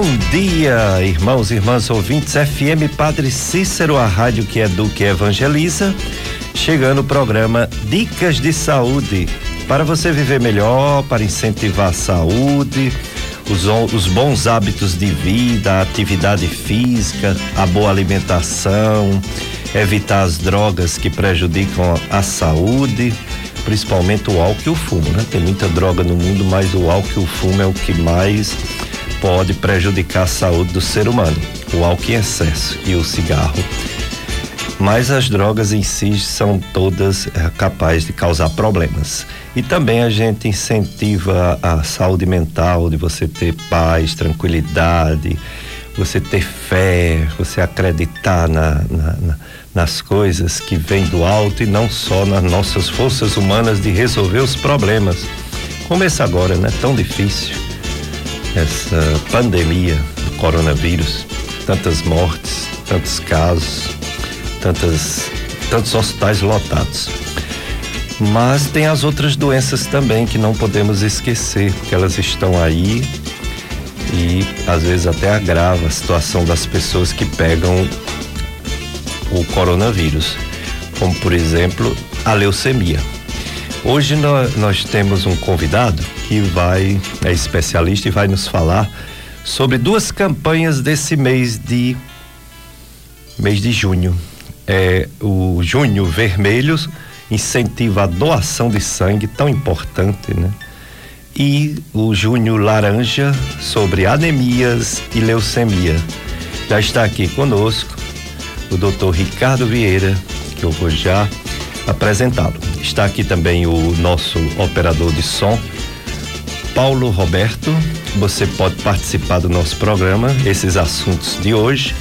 Bom dia, irmãos e irmãs ouvintes. FM Padre Cícero, a rádio que educa e evangeliza. Chegando o programa Dicas de Saúde. Para você viver melhor, para incentivar a saúde, os, os bons hábitos de vida, a atividade física, a boa alimentação, evitar as drogas que prejudicam a saúde principalmente o álcool e o fumo, né? Tem muita droga no mundo, mas o álcool e o fumo é o que mais pode prejudicar a saúde do ser humano. O álcool em excesso e o cigarro. Mas as drogas em si são todas é, capazes de causar problemas. E também a gente incentiva a saúde mental, de você ter paz, tranquilidade, você ter fé, você acreditar na, na, na, nas coisas que vêm do alto e não só nas nossas forças humanas de resolver os problemas. Começa agora, né? Tão difícil essa pandemia do coronavírus, tantas mortes, tantos casos, tantas, tantos hospitais lotados. Mas tem as outras doenças também que não podemos esquecer, que elas estão aí e às vezes até agrava a situação das pessoas que pegam o coronavírus, como por exemplo a leucemia. Hoje nós, nós temos um convidado que vai, é especialista e vai nos falar sobre duas campanhas desse mês de mês de junho. É o Junho Vermelho incentiva a doação de sangue, tão importante, né? E o Junho Laranja sobre anemias e leucemia. Já está aqui conosco o doutor Ricardo Vieira, que eu vou já apresentá-lo. Está aqui também o nosso operador de som, Paulo Roberto. Você pode participar do nosso programa, esses assuntos de hoje.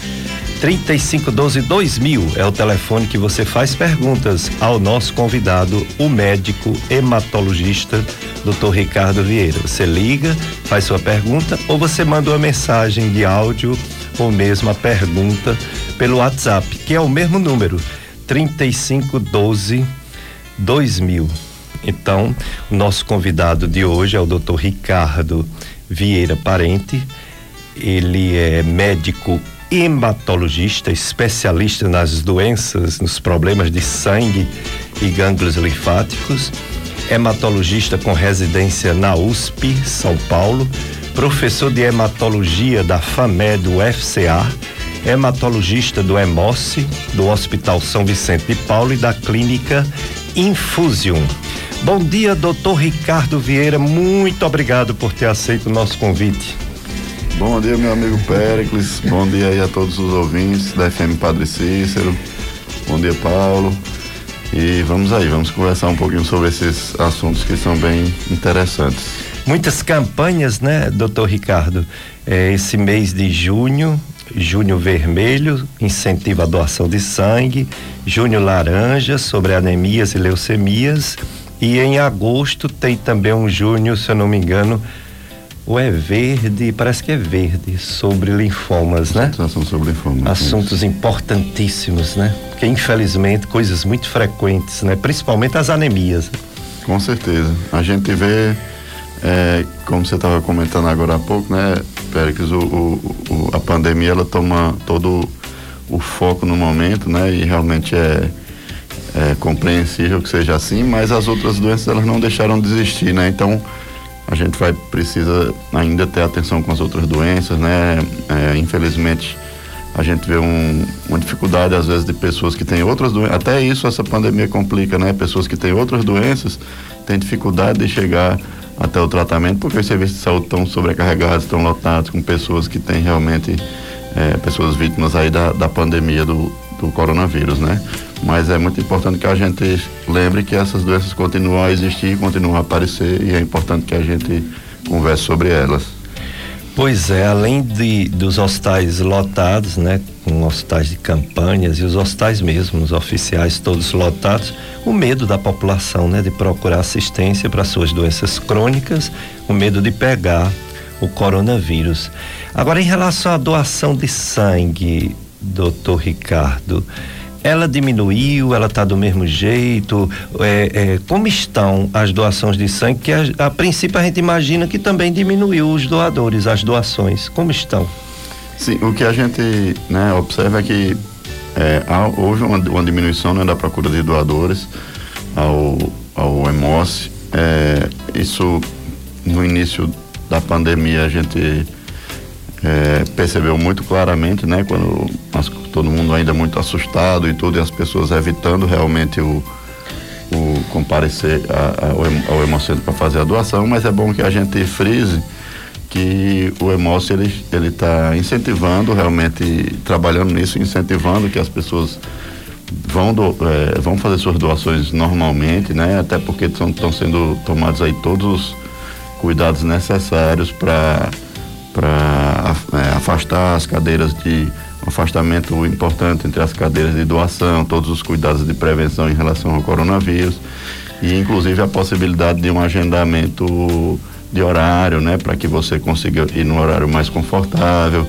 3512 2000 é o telefone que você faz perguntas ao nosso convidado, o médico hematologista, Dr. Ricardo Vieira. Você liga, faz sua pergunta ou você manda uma mensagem de áudio ou mesmo a pergunta pelo WhatsApp, que é o mesmo número, 3512 2000. Então, o nosso convidado de hoje é o Dr. Ricardo Vieira Parente. Ele é médico hematologista, especialista nas doenças, nos problemas de sangue e gânglios linfáticos, hematologista com residência na USP, São Paulo, professor de hematologia da FAMED UFCA, hematologista do Hemoce, do Hospital São Vicente de Paulo e da Clínica Infusion. Bom dia, doutor Ricardo Vieira. Muito obrigado por ter aceito o nosso convite. Bom dia, meu amigo Péricles. Bom dia aí a todos os ouvintes da FM Padre Cícero. Bom dia, Paulo. E vamos aí, vamos conversar um pouquinho sobre esses assuntos que são bem interessantes. Muitas campanhas, né, doutor Ricardo? É, esse mês de junho, junho vermelho, incentiva a doação de sangue, junho laranja, sobre anemias e leucemias, e em agosto tem também um junho, se eu não me engano, ou é verde, parece que é verde, sobre linfomas, né? Assuntos sobre linfomas. Assuntos importantíssimos, né? Porque infelizmente coisas muito frequentes, né? Principalmente as anemias. Com certeza. A gente vê, é, como você estava comentando agora há pouco, né, Péricles, o, o, o, a pandemia ela toma todo o foco no momento, né? E realmente é, é compreensível que seja assim, mas as outras doenças elas não deixaram de existir, né? Então a gente vai precisa ainda ter atenção com as outras doenças, né? É, infelizmente a gente vê um, uma dificuldade às vezes de pessoas que têm outras doenças, até isso essa pandemia complica, né? Pessoas que têm outras doenças têm dificuldade de chegar até o tratamento porque os serviços de saúde estão sobrecarregados, estão lotados com pessoas que têm realmente é, pessoas vítimas aí da, da pandemia do, do coronavírus, né? Mas é muito importante que a gente lembre que essas doenças continuam a existir, continuam a aparecer e é importante que a gente converse sobre elas. Pois é, além de, dos hospitais lotados, né, com hospitais de campanhas e os hospitais mesmo, os oficiais todos lotados, o medo da população, né, de procurar assistência para suas doenças crônicas, o medo de pegar o coronavírus. Agora, em relação à doação de sangue, doutor Ricardo, ela diminuiu, ela está do mesmo jeito? É, é, como estão as doações de sangue? Que a, a princípio a gente imagina que também diminuiu os doadores, as doações. Como estão? Sim, o que a gente né, observa é que é, há, houve uma, uma diminuição né, da procura de doadores ao, ao EMOS. É, isso no início da pandemia a gente é, percebeu muito claramente, né, quando todo mundo ainda muito assustado e tudo, e as pessoas evitando realmente o, o comparecer a, a, ao, Hemocentro para fazer a doação, mas é bom que a gente frise que o Hemócio ele está incentivando realmente trabalhando nisso incentivando que as pessoas vão do, é, vão fazer suas doações normalmente né até porque estão sendo tomados aí todos os cuidados necessários para para é, afastar as cadeiras de um afastamento importante entre as cadeiras de doação todos os cuidados de prevenção em relação ao coronavírus e inclusive a possibilidade de um agendamento de horário, né, para que você consiga ir no horário mais confortável,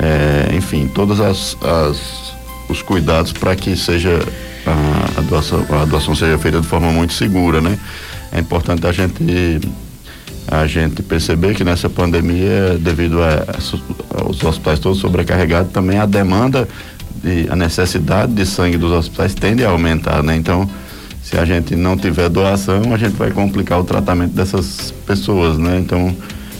é, enfim, todos as, as, os cuidados para que seja a, a, doação, a doação seja feita de forma muito segura, né? É importante a gente a gente perceber que nessa pandemia, devido a, aos hospitais todos sobrecarregados, também a demanda e a necessidade de sangue dos hospitais tende a aumentar, né? Então, se a gente não tiver doação, a gente vai complicar o tratamento dessas pessoas, né? Então,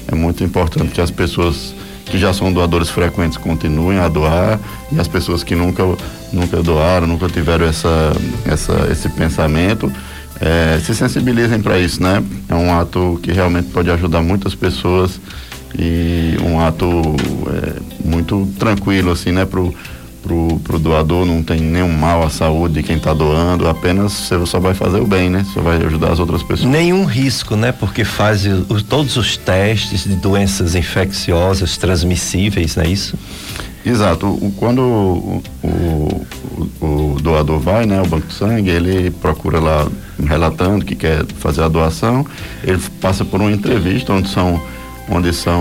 é muito importante que as pessoas que já são doadores frequentes continuem a doar e as pessoas que nunca nunca doaram, nunca tiveram essa, essa esse pensamento, é, se sensibilizem para isso, né? É um ato que realmente pode ajudar muitas pessoas e um ato é, muito tranquilo assim, né? Pro, pro, pro doador, não tem nenhum mal à saúde de quem está doando, apenas você só vai fazer o bem, né? Só vai ajudar as outras pessoas. Nenhum risco, né? Porque faz o, todos os testes de doenças infecciosas transmissíveis, não é isso? Exato. O, quando o, o, o, doador vai, né, ao banco de sangue, ele procura lá relatando que quer fazer a doação, ele passa por uma entrevista onde são onde são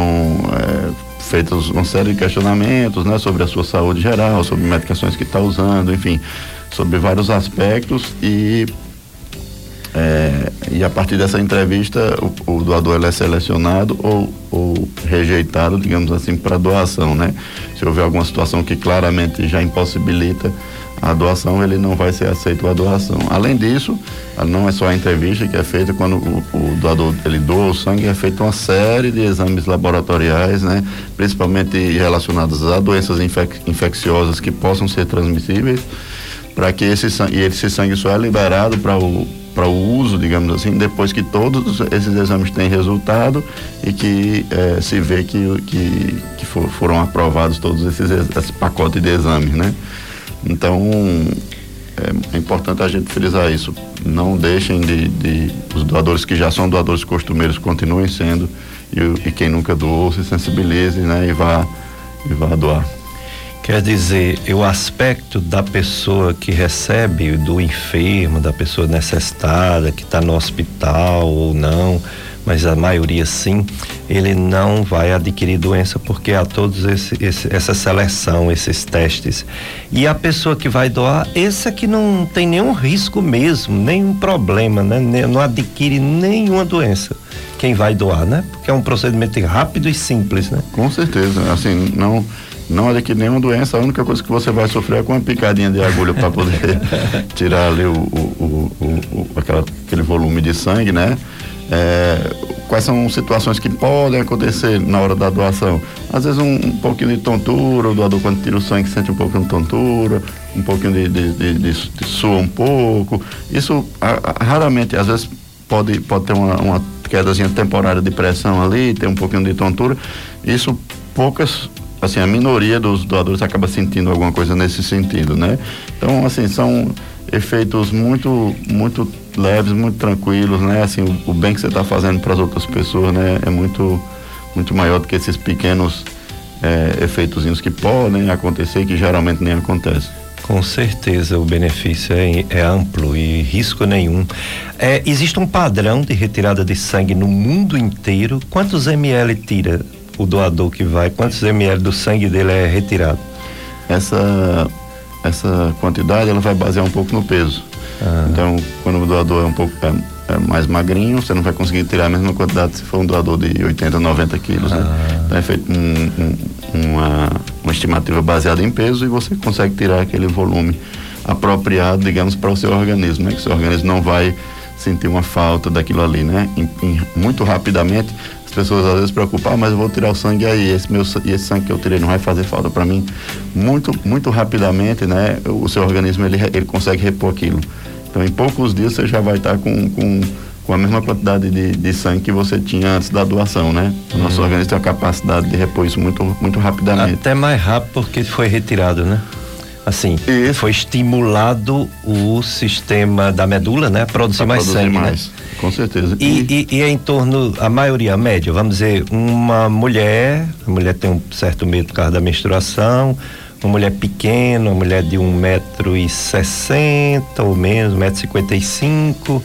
é, feitos uma série de questionamentos, né, sobre a sua saúde geral, sobre medicações que está usando, enfim, sobre vários aspectos e é, e a partir dessa entrevista o, o doador é selecionado ou, ou rejeitado, digamos assim, para doação, né? Se houver alguma situação que claramente já impossibilita a doação, ele não vai ser aceito a doação. Além disso, não é só a entrevista que é feita quando o, o doador ele doa o sangue, é feita uma série de exames laboratoriais, né? Principalmente relacionados a doenças infec infecciosas que possam ser transmissíveis, para que esse e esse sangue só é liberado para o para o uso, digamos assim, depois que todos esses exames têm resultado e que eh, se vê que, que, que for, foram aprovados todos esses esse pacote de exames, né? Então, é, é, importante a gente frisar isso. Não deixem de, de, Os doadores que já são doadores costumeiros continuem sendo. E, e quem nunca doou se sensibilize né, e, vá, e vá doar. Quer dizer, o aspecto da pessoa que recebe, do enfermo, da pessoa necessitada, que está no hospital ou não, mas a maioria sim, ele não vai adquirir doença porque há todos esse, esse, essa seleção, esses testes. E a pessoa que vai doar, esse aqui não tem nenhum risco mesmo, nenhum problema, né? Não adquire nenhuma doença. Quem vai doar, né? Porque é um procedimento rápido e simples, né? Com certeza, assim, não não adquire nenhuma doença, a única coisa que você vai sofrer é com uma picadinha de agulha para poder tirar ali o, o, o, o, aquela, aquele volume de sangue, né? É, quais são situações que podem acontecer na hora da doação? Às vezes um, um pouquinho de tontura, o doador quando tira o sangue sente um pouquinho de tontura, um pouquinho de, de, de, de, de sua um pouco. Isso a, a, raramente, às vezes pode, pode ter uma, uma quedazinha temporária de pressão ali, ter um pouquinho de tontura. Isso poucas assim, a minoria dos doadores acaba sentindo alguma coisa nesse sentido, né? Então, assim, são efeitos muito, muito leves, muito tranquilos, né? Assim, o, o bem que você está fazendo para as outras pessoas, né? É muito, muito maior do que esses pequenos é, efeitos que podem acontecer, que geralmente nem acontecem. Com certeza o benefício é, é amplo e risco nenhum. É, existe um padrão de retirada de sangue no mundo inteiro. Quantos ml tira o doador que vai? Quantos ml do sangue dele é retirado? Essa essa quantidade ela vai basear um pouco no peso. Ah. Então, quando o doador é um pouco é, é mais magrinho, você não vai conseguir tirar a mesma quantidade se for um doador de 80, 90 quilos. Né? Ah. Né? Então é feito um, um, uma, uma estimativa baseada em peso e você consegue tirar aquele volume apropriado, digamos, para o seu organismo, né? Que o seu organismo não vai sentir uma falta daquilo ali, né? Em, em, muito rapidamente, pessoas às vezes preocupam, ah, mas eu vou tirar o sangue aí, esse meu e esse sangue que eu tirei não vai fazer falta para mim. Muito, muito rapidamente, né? O seu organismo ele, ele consegue repor aquilo. Então, em poucos dias você já vai estar com, com, com a mesma quantidade de, de sangue que você tinha antes da doação, né? O nosso hum. organismo tem a capacidade de repor isso muito, muito rapidamente. Até mais rápido porque foi retirado, né? Assim, Isso. foi estimulado o sistema da medula, né? A produzir mais produzir sangue, né? mais. Né? Com certeza. E, e, e, é em torno, a maioria, a média, vamos dizer, uma mulher, a mulher tem um certo medo por causa da menstruação, uma mulher pequena, uma mulher de um metro e sessenta ou menos, um metro e cinquenta e cinco,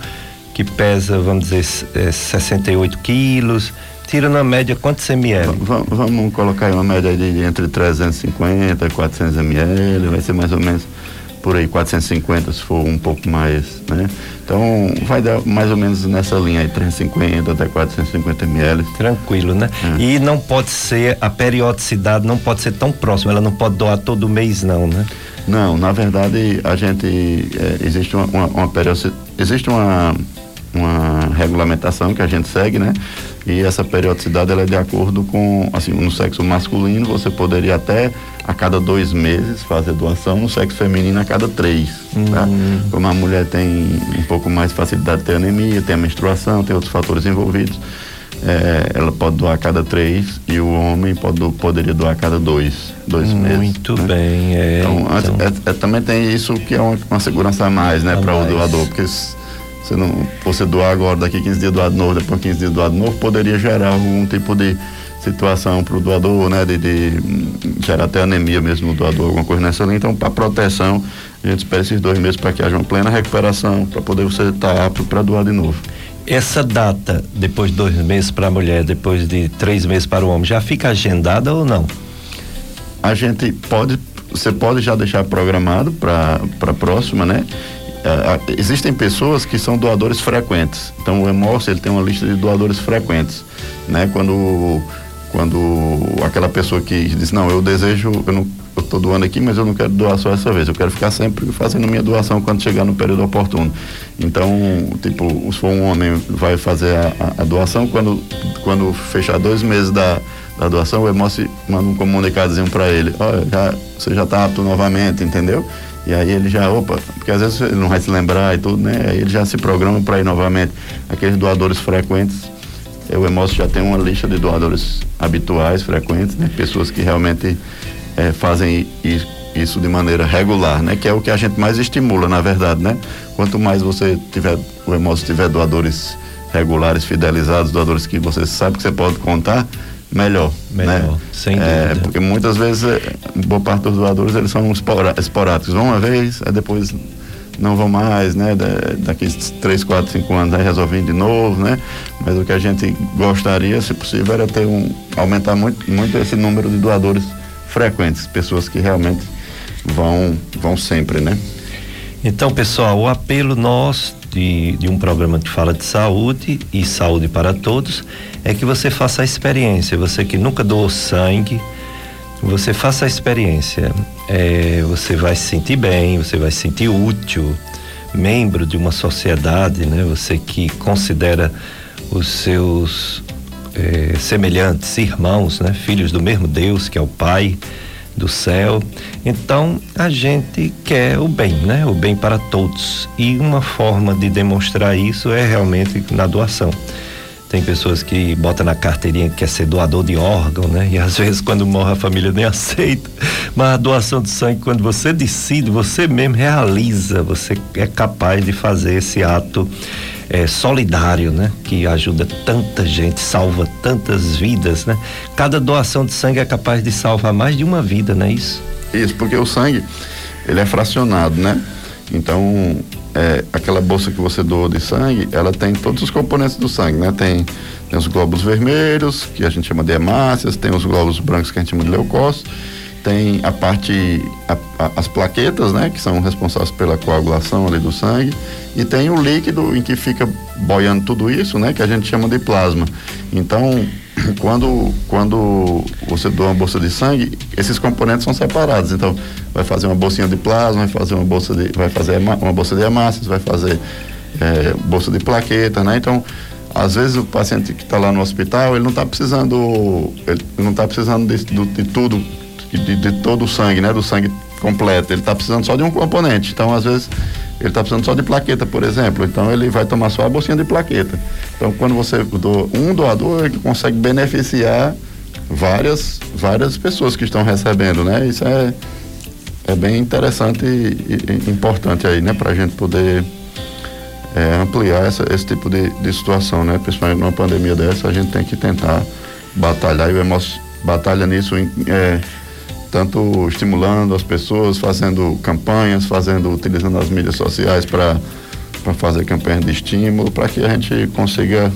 que pesa, vamos dizer, é, 68 quilos, tira na média quantos ml? Vamos, vamos colocar uma média de, de entre 350 e 400 ml, vai ser mais ou menos por aí 450 se for um pouco mais, né? Então vai dar mais ou menos nessa linha aí, 350 até 450 ml. Tranquilo, né? É. E não pode ser, a periodicidade não pode ser tão próxima, ela não pode doar todo mês não, né? Não, na verdade a gente, é, existe uma, uma, uma periodicidade, existe uma uma regulamentação que a gente segue, né? E essa periodicidade ela é de acordo com, assim, no sexo masculino você poderia até a cada dois meses fazer doação, no sexo feminino a cada três, tá? Hum. Como a mulher tem um pouco mais facilidade de ter anemia, tem a menstruação, tem outros fatores envolvidos, é, ela pode doar a cada três e o homem pode, poderia doar a cada dois, dois Muito meses. Muito né? bem, é. Então, então... É, é, também tem isso que é uma, uma segurança a mais, né, para o doador, porque você não, você doar agora, daqui 15 dias doar de novo, depois 15 dias doar de novo, poderia gerar algum tipo de situação para o doador, né? De, de, gerar até anemia mesmo no doador, alguma coisa nessa linha. Então, para proteção, a gente espera esses dois meses para que haja uma plena recuperação, para poder você estar tá apto para doar de novo. Essa data, depois de dois meses para a mulher, depois de três meses para o homem, já fica agendada ou não? A gente pode, você pode já deixar programado para a próxima, né? É, existem pessoas que são doadores frequentes. Então o Emorso ele tem uma lista de doadores frequentes, né? Quando quando aquela pessoa que diz não, eu desejo, eu não tô doando aqui, mas eu não quero doar só essa vez. Eu quero ficar sempre fazendo minha doação quando chegar no período oportuno. Então, tipo, se for um homem, vai fazer a, a, doação quando quando fechar dois meses da da doação, o Emorso manda um comunicadozinho para ele, olha, já, você já está apto novamente, entendeu? E aí ele já, opa, porque às vezes ele não vai se lembrar e tudo, né? Aí ele já se programa para ir novamente. Aqueles doadores frequentes, o Emócio já tem uma lista de doadores habituais, frequentes, né? Pessoas que realmente é, fazem isso de maneira regular, né? Que é o que a gente mais estimula, na verdade, né? Quanto mais você tiver, o Emócio tiver doadores regulares, fidelizados, doadores que você sabe que você pode contar, melhor. Melhor, né? sem é, dúvida. Porque muitas vezes, é, boa parte dos doadores, eles são esporádicos. Vão uma vez, aí depois não vão mais, né? Daqui três, quatro, cinco anos aí resolvem de novo, né? Mas o que a gente gostaria, se possível, era ter um aumentar muito, muito esse número de doadores frequentes, pessoas que realmente vão vão sempre, né? Então, pessoal, o apelo nosso de, de um programa que fala de saúde e saúde para todos é que você faça a experiência. Você que nunca doou sangue, você faça a experiência. É, você vai se sentir bem, você vai se sentir útil, membro de uma sociedade, né? Você que considera os seus é, semelhantes, irmãos, né? Filhos do mesmo Deus, que é o Pai do céu. Então a gente quer o bem, né? O bem para todos. E uma forma de demonstrar isso é realmente na doação. Tem pessoas que botam na carteirinha que quer ser doador de órgão, né? E às vezes quando morre a família nem aceita. Mas a doação de sangue, quando você decide, você mesmo realiza, você é capaz de fazer esse ato é, solidário, né? Que ajuda tanta gente, salva tantas vidas, né? Cada doação de sangue é capaz de salvar mais de uma vida, não é isso? Isso, porque o sangue, ele é fracionado, né? Então, é, aquela bolsa que você doou de sangue, ela tem todos os componentes do sangue, né? Tem, tem os glóbulos vermelhos, que a gente chama de hemácias, tem os glóbulos brancos que a gente chama de leucócitos, tem a parte, a, a, as plaquetas, né, que são responsáveis pela coagulação ali do sangue, e tem o líquido em que fica boiando tudo isso, né, que a gente chama de plasma. Então, quando, quando você doa uma bolsa de sangue, esses componentes são separados. Então, vai fazer uma bolsinha de plasma, vai fazer uma bolsa de, vai fazer uma bolsa de hemácias, vai fazer é, bolsa de plaqueta, né? Então, às vezes o paciente que está lá no hospital, ele não está precisando, ele não está precisando de, de, de tudo, de, de, todo o sangue, né? Do sangue completo. Ele está precisando só de um componente. Então, às vezes, ele está precisando só de plaqueta, por exemplo. Então, ele vai tomar só a bolsinha de plaqueta. Então, quando você doa um doador, ele consegue beneficiar várias, várias pessoas que estão recebendo, né? Isso é, é bem interessante e, e importante aí, né? Para a gente poder é, ampliar essa, esse tipo de, de situação, né? Principalmente numa pandemia dessa, a gente tem que tentar batalhar e o batalha nisso, é, tanto estimulando as pessoas, fazendo campanhas, fazendo, utilizando as mídias sociais para fazer campanhas de estímulo, para que a gente consiga,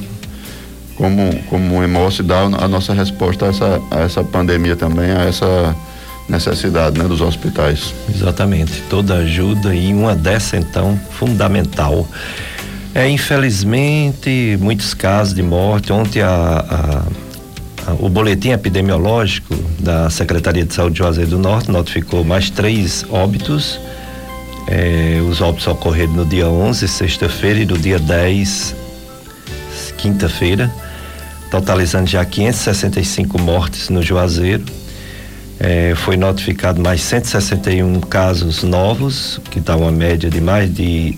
como, como Emos, dar a nossa resposta a essa, a essa pandemia também, a essa necessidade né, dos hospitais. Exatamente, toda ajuda e uma dessa então fundamental. É, infelizmente, muitos casos de morte. Ontem a, a, o boletim epidemiológico da Secretaria de Saúde de Juazeiro do Norte notificou mais três óbitos. É, os óbitos ocorreram no dia 11, sexta-feira, e no dia 10, quinta-feira, totalizando já 565 mortes no Juazeiro é, foi notificado mais 161 casos novos, que dá uma média de mais de,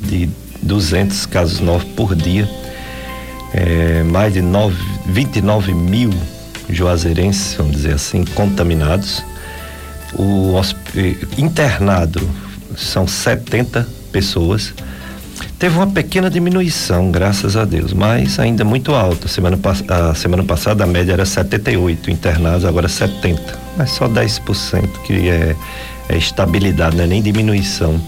de 200 casos novos por dia. É, mais de 9, 29 mil juazeirenses, vamos dizer assim, contaminados. O internado são 70 pessoas. Teve uma pequena diminuição, graças a Deus, mas ainda muito alta. Semana, a semana passada a média era 78 internados, agora 70. Mas só 10% que é, é estabilidade, não é nem diminuição.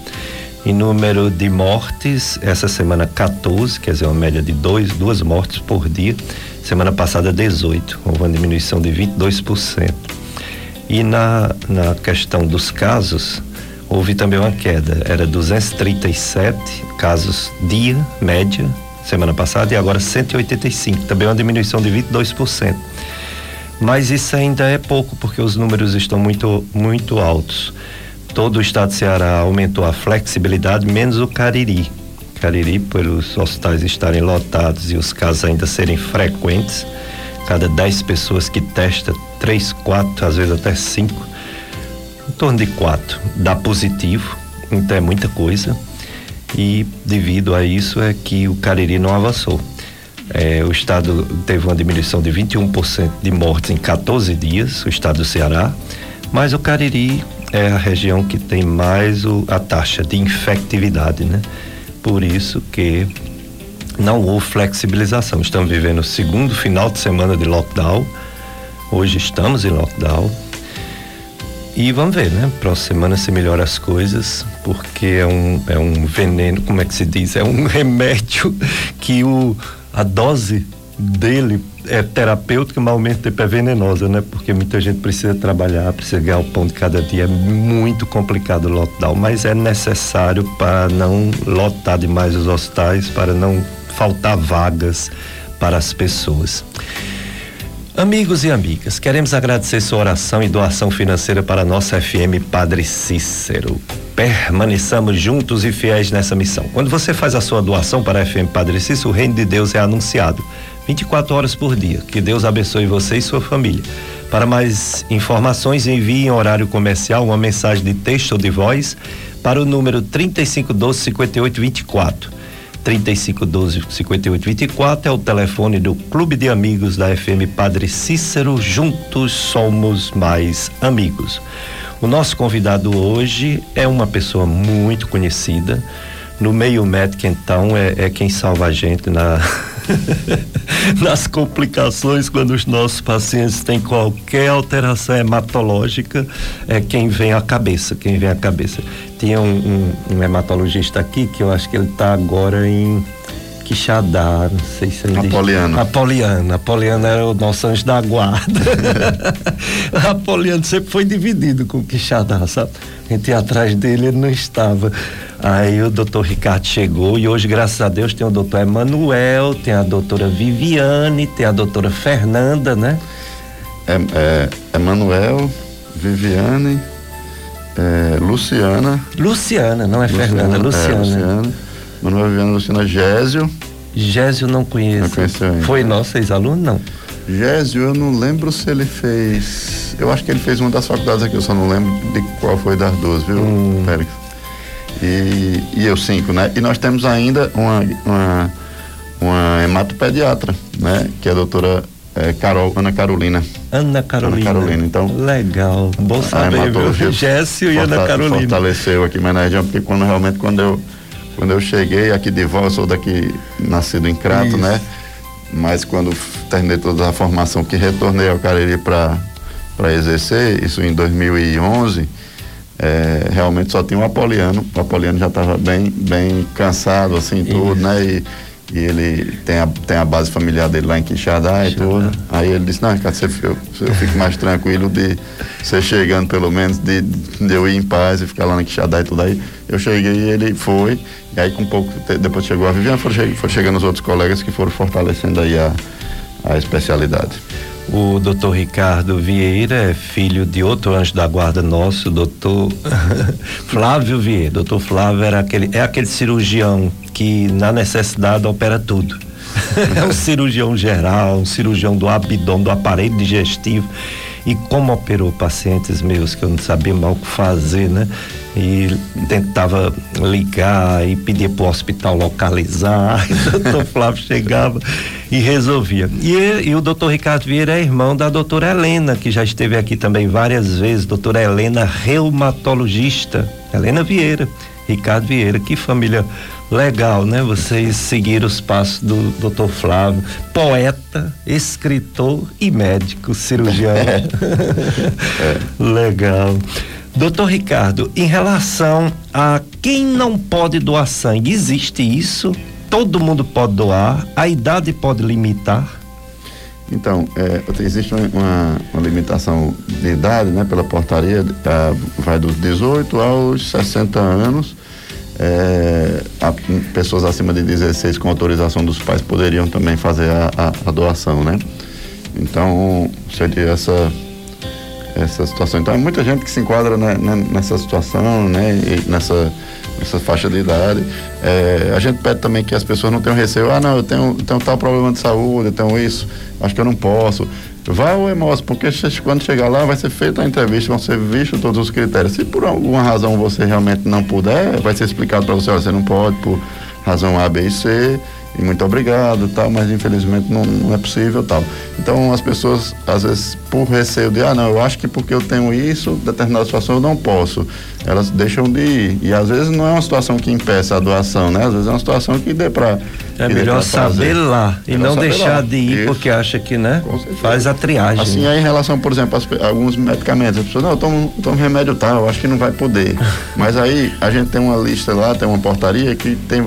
Em número de mortes, essa semana 14, quer dizer, uma média de dois, duas mortes por dia. Semana passada 18, houve uma diminuição de 22%. E na, na questão dos casos, houve também uma queda. Era 237 casos dia, média, semana passada, e agora 185, também uma diminuição de 22%. Mas isso ainda é pouco, porque os números estão muito, muito altos. Todo o estado de Ceará aumentou a flexibilidade, menos o Cariri. Cariri, pelos hospitais estarem lotados e os casos ainda serem frequentes, cada 10 pessoas que testa, 3, 4, às vezes até 5, em torno de quatro dá positivo, então é muita coisa. E devido a isso é que o Cariri não avançou. É, o estado teve uma diminuição de 21% de mortes em 14 dias, o estado do Ceará, mas o Cariri é a região que tem mais o, a taxa de infectividade, né? Por isso que não houve flexibilização. Estamos vivendo o segundo final de semana de lockdown. Hoje estamos em lockdown e vamos ver, né? Próxima semana se melhora as coisas, porque é um, é um veneno, como é que se diz? É um remédio que o, a dose dele é terapêutica, mas ao mesmo tempo é venenosa, né? Porque muita gente precisa trabalhar, precisa ganhar o pão de cada dia. É muito complicado o lockdown, mas é necessário para não lotar demais os hospitais, para não faltar vagas para as pessoas. Amigos e amigas, queremos agradecer sua oração e doação financeira para a nossa FM Padre Cícero. Permaneçamos juntos e fiéis nessa missão. Quando você faz a sua doação para a FM Padre Cícero, o reino de Deus é anunciado 24 horas por dia. Que Deus abençoe você e sua família. Para mais informações, envie em horário comercial uma mensagem de texto ou de voz para o número 3512 5824. 3512 5824 é o telefone do Clube de Amigos da FM Padre Cícero. Juntos somos mais amigos. O nosso convidado hoje é uma pessoa muito conhecida. No meio médico, então, é, é quem salva a gente na nas complicações quando os nossos pacientes têm qualquer alteração hematológica, é quem vem à cabeça, quem vem à cabeça. Tinha um, um, um hematologista aqui que eu acho que ele está agora em Quixadá, não sei se ainda. Apoliano. Apoliano. Apoliano era o nosso anjo da guarda. Apoliano sempre foi dividido com o Quixadá, sabe? A gente ia atrás dele, ele não estava. Aí o doutor Ricardo chegou e hoje, graças a Deus, tem o doutor Emanuel, tem a doutora Viviane, tem a doutora Fernanda, né? É, é Emanuel, Viviane, é, Luciana. Luciana, não é Luciana, Fernanda, é Luciana. É, Luciana. Manuel Viviane, Luciana, Gésio. Gésio não conheço. Não conheceu ainda. Foi nosso ex-aluno, não? Gésio, eu não lembro se ele fez. Eu acho que ele fez uma das faculdades aqui, eu só não lembro de qual foi das duas, viu, hum. Félix? E, e eu cinco, né? E nós temos ainda uma, uma, uma hematopediatra, né? Que é a doutora é, Carol, Ana Carolina. Ana Carolina. Ana Carolina, então. Legal. Bom saber, viu? Gécio e Ana Carolina. Fortaleceu aqui na região, porque quando realmente quando eu, quando eu cheguei aqui de volta, eu sou daqui, nascido em Crato, Isso. né? Mas quando terminei toda a formação, que retornei ao Cariri para exercer, isso em 2011, é, realmente só tinha o Apoliano. O Apoliano já estava bem, bem cansado, assim, tudo, né? E, e ele tem a, tem a base familiar dele lá em Quixadá e tudo. Aí ele disse, não, cara, você, eu, eu fico mais tranquilo de você chegando, pelo menos, de, de eu ir em paz e ficar lá em Quixadá e tudo. Aí eu cheguei e ele foi. E aí com um pouco, depois chegou a Viviane, foram, foram chegando os outros colegas que foram fortalecendo aí a, a especialidade. O doutor Ricardo Vieira é filho de outro anjo da guarda nosso, doutor Flávio Vieira. Doutor Flávio era aquele, é aquele cirurgião que na necessidade opera tudo. é um cirurgião geral, um cirurgião do abdômen, do aparelho digestivo. E como operou pacientes meus que eu não sabia mal o que fazer, né? e tentava ligar e pedir para o hospital localizar. o doutor Flávio chegava e resolvia. E, e, o doutor Ricardo Vieira é irmão da doutora Helena, que já esteve aqui também várias vezes, doutora Helena, reumatologista. Helena Vieira, Ricardo Vieira, que família legal, né? Vocês seguiram os passos do doutor Flávio, poeta, escritor e médico, cirurgião. é. legal. Doutor Ricardo, em relação a quem não pode doar sangue, existe isso? Todo mundo pode doar? A idade pode limitar? Então, é, existe uma, uma, limitação de idade, né, pela portaria, é, vai dos 18 aos 60 anos. É, a, pessoas acima de 16 com autorização dos pais poderiam também fazer a, a, a doação, né? Então, seria essa essa situação. Então, é muita gente que se enquadra né, né, nessa situação, né, nessa, nessa faixa de idade. É, a gente pede também que as pessoas não tenham receio, ah, não, eu tenho, tenho tal problema de saúde, eu tenho isso, acho que eu não posso. Vá ao EMOS, porque quando chegar lá vai ser feita a entrevista, vão ser vistos todos os critérios. Se por alguma razão você realmente não puder, vai ser explicado para você, olha, você não pode por razão A, B e C e muito obrigado, tal, mas infelizmente não, não, é possível, tal. Então as pessoas, às vezes, por receio de, ah, não, eu acho que porque eu tenho isso, determinada situação eu não posso, elas deixam de ir. E às vezes não é uma situação que impeça a doação, né? Às vezes é uma situação que dê para é melhor saber lá e não deixar lá. de ir Isso. porque acha que, né? Faz a triagem. Assim, aí em relação, por exemplo, a alguns medicamentos, as pessoas, não, eu tomo, tomo remédio tal, acho que não vai poder. Mas aí a gente tem uma lista lá, tem uma portaria que tem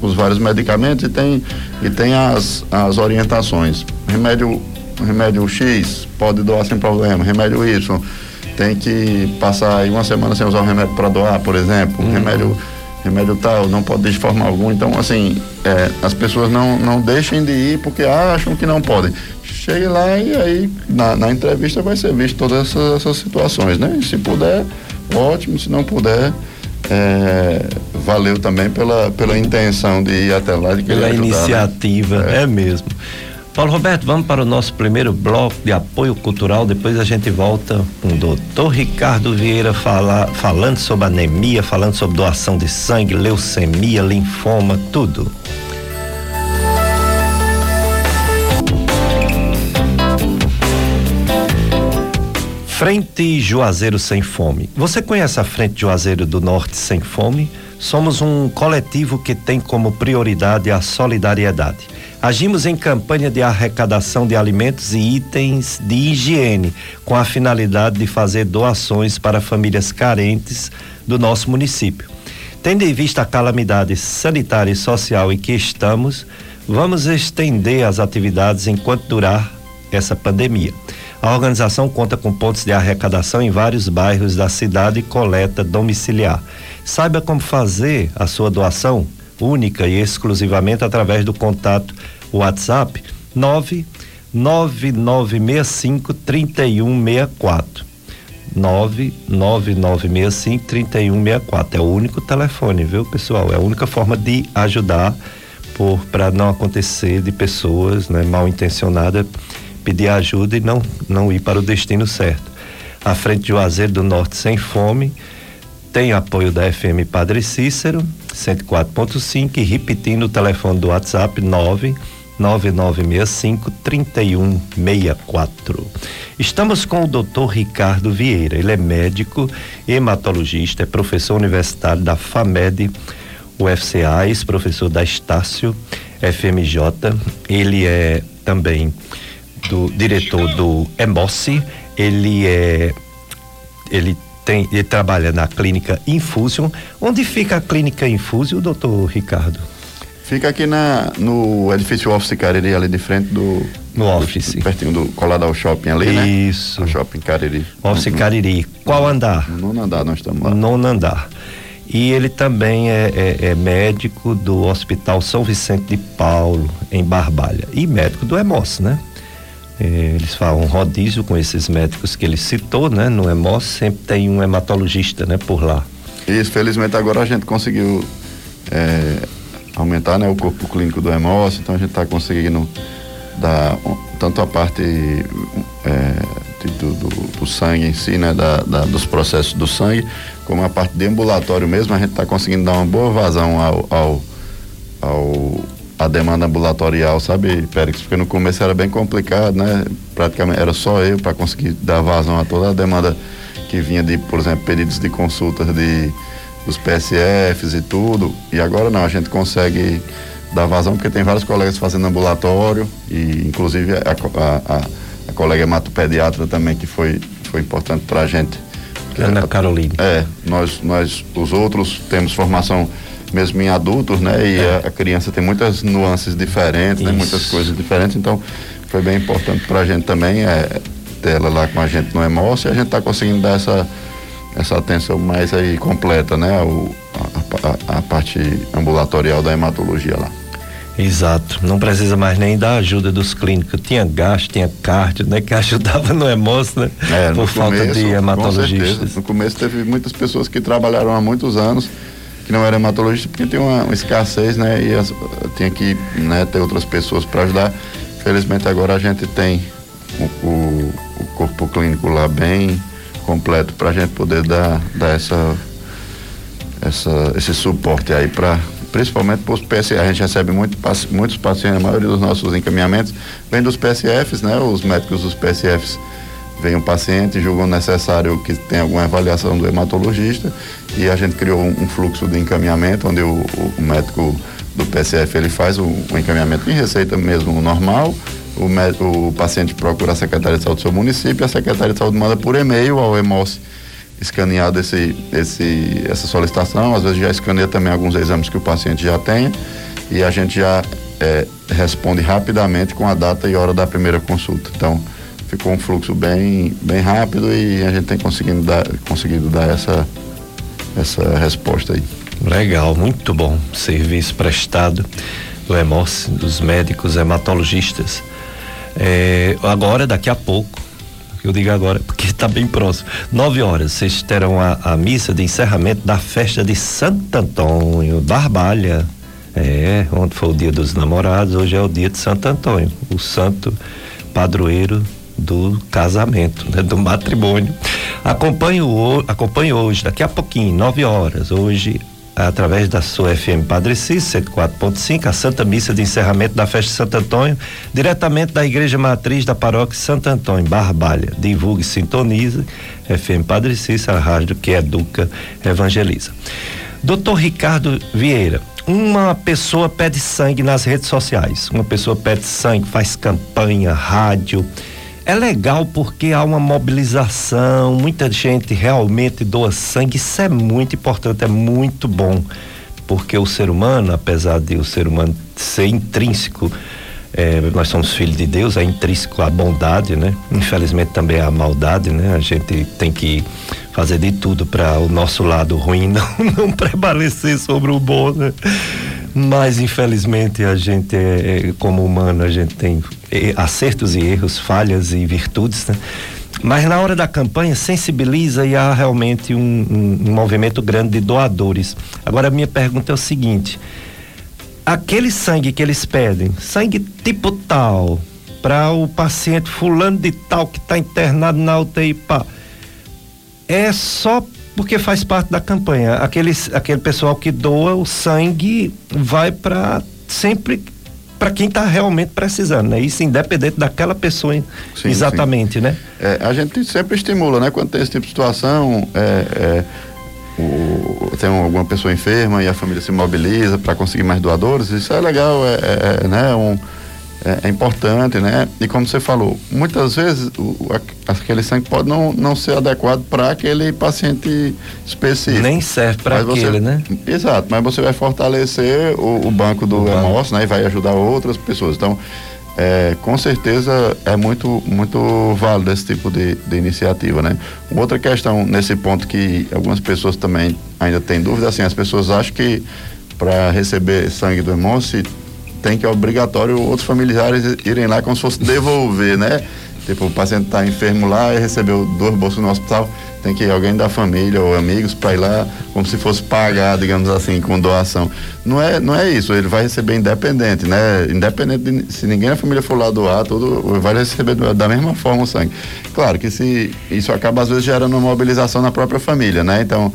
os vários medicamentos tem, e tem as, as orientações. Remédio, remédio X pode doar sem problema, remédio Y tem que passar aí uma semana sem usar o remédio para doar, por exemplo. Uhum. Remédio remédio tal, não pode de forma alguma. Então, assim, é, as pessoas não, não deixem de ir porque acham que não podem. Chegue lá e aí na, na entrevista vai ser visto todas essas, essas, situações, né? E se puder, ótimo, se não puder, é, valeu também pela, pela intenção de ir até lá de Pela ajudar, né? iniciativa, né? é. é mesmo. Paulo Roberto, vamos para o nosso primeiro bloco de apoio cultural. Depois a gente volta com o doutor Ricardo Vieira falar, falando sobre anemia, falando sobre doação de sangue, leucemia, linfoma, tudo. Frente Juazeiro Sem Fome. Você conhece a Frente Juazeiro do Norte Sem Fome? Somos um coletivo que tem como prioridade a solidariedade Agimos em campanha de arrecadação de alimentos e itens de higiene, com a finalidade de fazer doações para famílias carentes do nosso município. Tendo em vista a calamidade sanitária e social em que estamos, vamos estender as atividades enquanto durar essa pandemia. A organização conta com pontos de arrecadação em vários bairros da cidade e coleta domiciliar. Saiba como fazer a sua doação única e exclusivamente através do contato WhatsApp 99965 3164. 99965 3164. É o único telefone, viu, pessoal? É a única forma de ajudar para não acontecer de pessoas, né, mal intencionadas pedir ajuda e não não ir para o destino certo. À frente de Juazeiro do Norte sem fome, tem apoio da FM Padre Cícero, 104.5 e repetindo o telefone do WhatsApp 9 9965 3164. Estamos com o Dr. Ricardo Vieira. Ele é médico, hematologista, é professor universitário da FAMED, UFCA, ex-professor da Estácio FMJ. Ele é também do diretor do EMOSSE. Ele é ele tem, ele trabalha na clínica Infusion. Onde fica a clínica Infusion, doutor Ricardo? Fica aqui na, no edifício Office Cariri, ali de frente do. No Office. Do, pertinho do colado ao shopping ali, né? Isso. O shopping Cariri. Office no, Cariri. Qual andar? No nono andar, nós estamos lá. Nono andar. E ele também é, é, é, médico do Hospital São Vicente de Paulo, em Barbalha. E médico do EMOS, né? Eles falam rodízio com esses médicos que ele citou, né? No EMOS sempre tem um hematologista, né? Por lá. Isso, felizmente agora a gente conseguiu é, aumentar né, o corpo clínico do hemócio, então a gente está conseguindo dar tanto a parte é, do, do, do, sangue em si, né, da, da, dos processos do sangue, como a parte de ambulatório mesmo, a gente está conseguindo dar uma boa vazão ao, ao, ao a demanda ambulatorial, sabe, Pérez? Porque no começo era bem complicado, né? Praticamente era só eu para conseguir dar vazão a toda a demanda que vinha de, por exemplo, pedidos de consultas de dos PSFs e tudo. E agora não, a gente consegue dar vazão porque tem vários colegas fazendo ambulatório e inclusive a, a, a, a colega também que foi, foi importante para a gente. Ana Caroline. É, nós, nós os outros temos formação mesmo em adultos, né? E é. a, a, criança tem muitas nuances diferentes, né? muitas coisas diferentes, então foi bem importante para a gente também é, ter ela lá com a gente no Emócio e a gente está conseguindo dar essa essa atenção mais aí completa, né? O, a, a, a, parte ambulatorial da hematologia lá. Exato, não precisa mais nem da ajuda dos clínicos. Tinha gasto, tinha cardio, né? Que ajudava no hemócio, né? É, Por falta começo, de hematologistas. No começo teve muitas pessoas que trabalharam há muitos anos que não eram hematologistas porque tem uma, uma escassez, né? E as, tinha que né, ter outras pessoas para ajudar. Felizmente agora a gente tem o, o, o corpo clínico lá bem completo para a gente poder dar, dar essa, essa, esse suporte aí para principalmente para os PSF. A gente recebe muito, muitos pacientes, a maioria dos nossos encaminhamentos vem dos PSFs, né? Os médicos dos PSFs vem um paciente, julgam necessário que tenha alguma avaliação do hematologista e a gente criou um, um fluxo de encaminhamento onde o, o, médico do PSF ele faz o, o encaminhamento em receita mesmo normal o, médico, o paciente procura a Secretaria de Saúde do seu município, a Secretaria de Saúde manda por e-mail ao EMOS escaneado esse, esse, essa solicitação, às vezes já escaneia também alguns exames que o paciente já tem e a gente já é, responde rapidamente com a data e hora da primeira consulta. Então, ficou um fluxo bem, bem rápido e a gente tem conseguido dar, conseguido dar essa, essa resposta aí. Legal, muito bom. Serviço prestado do EMOS, dos médicos hematologistas. É, agora, daqui a pouco, eu digo agora porque está bem próximo. Nove horas, vocês terão a, a, missa de encerramento da festa de Santo Antônio, Barbalha. É, onde foi o dia dos namorados, hoje é o dia de Santo Antônio, o santo padroeiro do casamento, né, do matrimônio. Acompanhe, o, acompanhe hoje, daqui a pouquinho, nove horas, hoje através da sua FM Padre Cícero 104.5, a Santa Missa de encerramento da festa de Santo Antônio, diretamente da Igreja Matriz da Paróquia Santo Antônio, Barbalha. Divulgue sintonize FM Padre Cícero, a rádio que educa, evangeliza. Doutor Ricardo Vieira, uma pessoa pede sangue nas redes sociais, uma pessoa pede sangue, faz campanha, rádio. É legal porque há uma mobilização, muita gente realmente doa sangue, isso é muito importante, é muito bom. Porque o ser humano, apesar de o ser humano ser intrínseco, é, nós somos filhos de Deus, é intrínseco a bondade, né? Infelizmente também a maldade, né? A gente tem que fazer de tudo para o nosso lado ruim não, não prevalecer sobre o bom, né? Mas infelizmente a gente é, é como humano, a gente tem é, acertos e erros, falhas e virtudes, né? Mas na hora da campanha sensibiliza e há realmente um, um, um movimento grande de doadores. Agora a minha pergunta é o seguinte: aquele sangue que eles pedem, sangue tipo tal, para o paciente fulano de tal que está internado na UTI, pá, é só porque faz parte da campanha. Aqueles, aquele pessoal que doa o sangue vai para sempre para quem está realmente precisando, né? Isso independente daquela pessoa sim, exatamente, sim. né? É, a gente sempre estimula, né? Quando tem esse tipo de situação, é, é, o, tem alguma pessoa enferma e a família se mobiliza para conseguir mais doadores, isso é legal, é, é, é né? Um, é, é, importante, né? E como você falou, muitas vezes o, aquele sangue pode não, não ser adequado para aquele paciente específico. Nem serve para aquele, você, né? Exato, mas você vai fortalecer o, o banco do Hemos, né? E vai ajudar outras pessoas. Então, é, com certeza é muito, muito válido esse tipo de, de iniciativa, né? Outra questão nesse ponto que algumas pessoas também ainda têm dúvida, assim, as pessoas acham que para receber sangue do Hemos tem que é obrigatório outros familiares irem lá como se fosse devolver, né? Tipo, o paciente está enfermo lá e recebeu duas bolsas no hospital, tem que ir alguém da família ou amigos para ir lá como se fosse pagar, digamos assim, com doação. Não é, não é isso, ele vai receber independente, né? Independente de, se ninguém da família for lá doar, tudo vai receber da mesma forma o sangue. Claro que se isso acaba às vezes gerando uma mobilização na própria família, né? Então,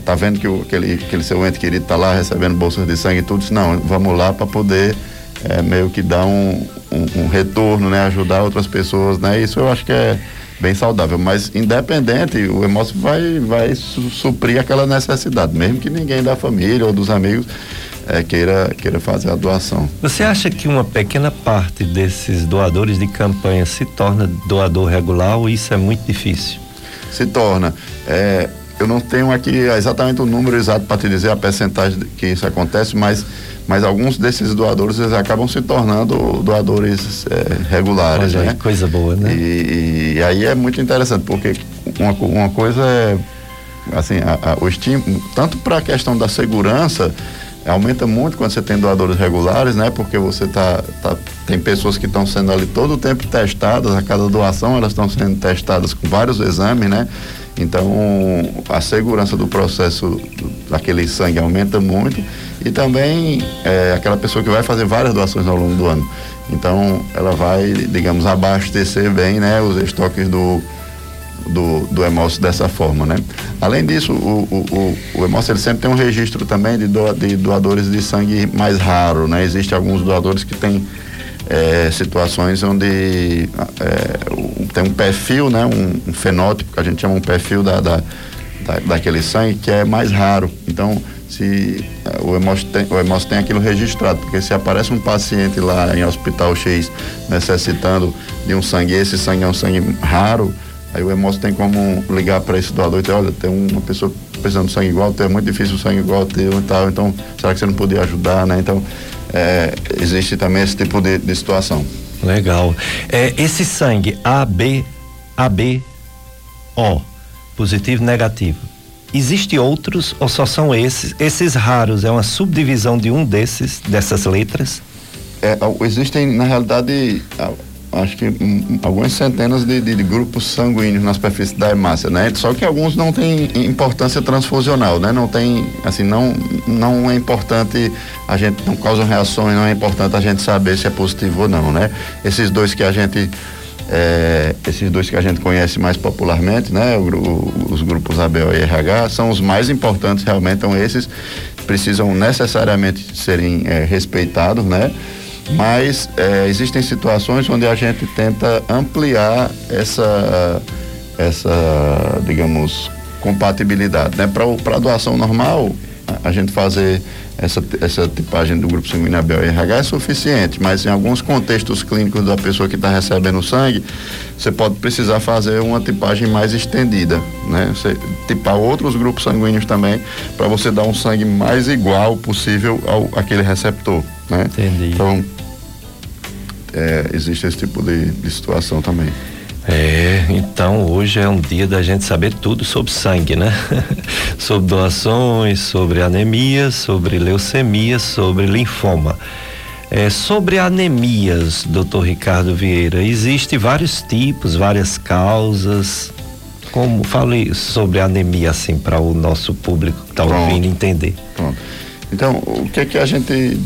tá vendo que o, aquele, aquele seu ente querido tá lá recebendo bolsas de sangue e tudo, não, vamos lá para poder é, meio que dar um, um, um, retorno, né? Ajudar outras pessoas, né? Isso eu acho que é bem saudável, mas independente, o Hemócio vai, vai su suprir aquela necessidade, mesmo que ninguém da família ou dos amigos é, queira, queira fazer a doação. Você acha que uma pequena parte desses doadores de campanha se torna doador regular ou isso é muito difícil? Se torna. É, eu não tenho aqui exatamente o número exato para te dizer a percentagem que isso acontece, mas, mas alguns desses doadores eles acabam se tornando doadores é, regulares. Olha, né? coisa boa, né? E, e, aí é muito interessante, porque uma, uma coisa é assim, a, a, o estímulo, tanto para a questão da segurança, aumenta muito quando você tem doadores regulares, né? Porque você tá, tá tem pessoas que estão sendo ali todo o tempo testadas, a cada doação elas estão sendo testadas com vários exames, né? Então, a segurança do processo daquele sangue aumenta muito e também é, aquela pessoa que vai fazer várias doações ao longo do ano. Então, ela vai, digamos, abastecer bem né, os estoques do, do, do Hemócio dessa forma, né? Além disso, o, o, o, o ele sempre tem um registro também de, de doadores de sangue mais raro, né? Existem alguns doadores que têm é, situações onde é, tem um perfil, né, um, um, fenótipo, que a gente chama um perfil da, da, da, daquele sangue, que é mais raro. Então, se é, o hemócio tem, o tem aquilo registrado, porque se aparece um paciente lá em hospital X necessitando de um sangue, esse sangue é um sangue raro, aí o hemócio tem como ligar para esse doador e dizer, olha, tem uma pessoa precisando de sangue igual, é muito difícil o sangue igual teu e tal, então será que você não podia ajudar, né? Então, é, existe também esse tipo de, de situação. Legal. É, esse sangue AB, AB, O, positivo e negativo. Existe outros ou só são esses? Esses raros é uma subdivisão de um desses, dessas letras? É, existem, na realidade, acho que um, algumas centenas de, de, de, grupos sanguíneos na superfície da hemácia, né? Só que alguns não têm importância transfusional, né? Não tem, assim, não, não é importante, a gente não causa reações, não é importante a gente saber se é positivo ou não, né? Esses dois que a gente é, esses dois que a gente conhece mais popularmente, né, o, o, os grupos ABO e RH, são os mais importantes realmente, então esses precisam necessariamente serem é, respeitados, né? Mas é, existem situações onde a gente tenta ampliar essa, essa digamos, compatibilidade. Né? Para a doação normal, a, gente fazer essa, essa tipagem do grupo sanguíneo AB RH é suficiente, mas em alguns contextos clínicos da pessoa que está recebendo sangue, você pode precisar fazer uma tipagem mais estendida, né? Você tipar outros grupos sanguíneos também, para você dar um sangue mais igual possível ao aquele receptor, né? Entendi. Então, é, existe esse tipo de, de situação também. É, então hoje é um dia da gente saber tudo sobre sangue, né? sobre doações, sobre anemia, sobre leucemia, sobre linfoma. É, sobre anemias, doutor Ricardo Vieira, existem vários tipos, várias causas. Como fale sobre anemia assim para o nosso público que está ouvindo entender. Pronto. Então, o que é que a gente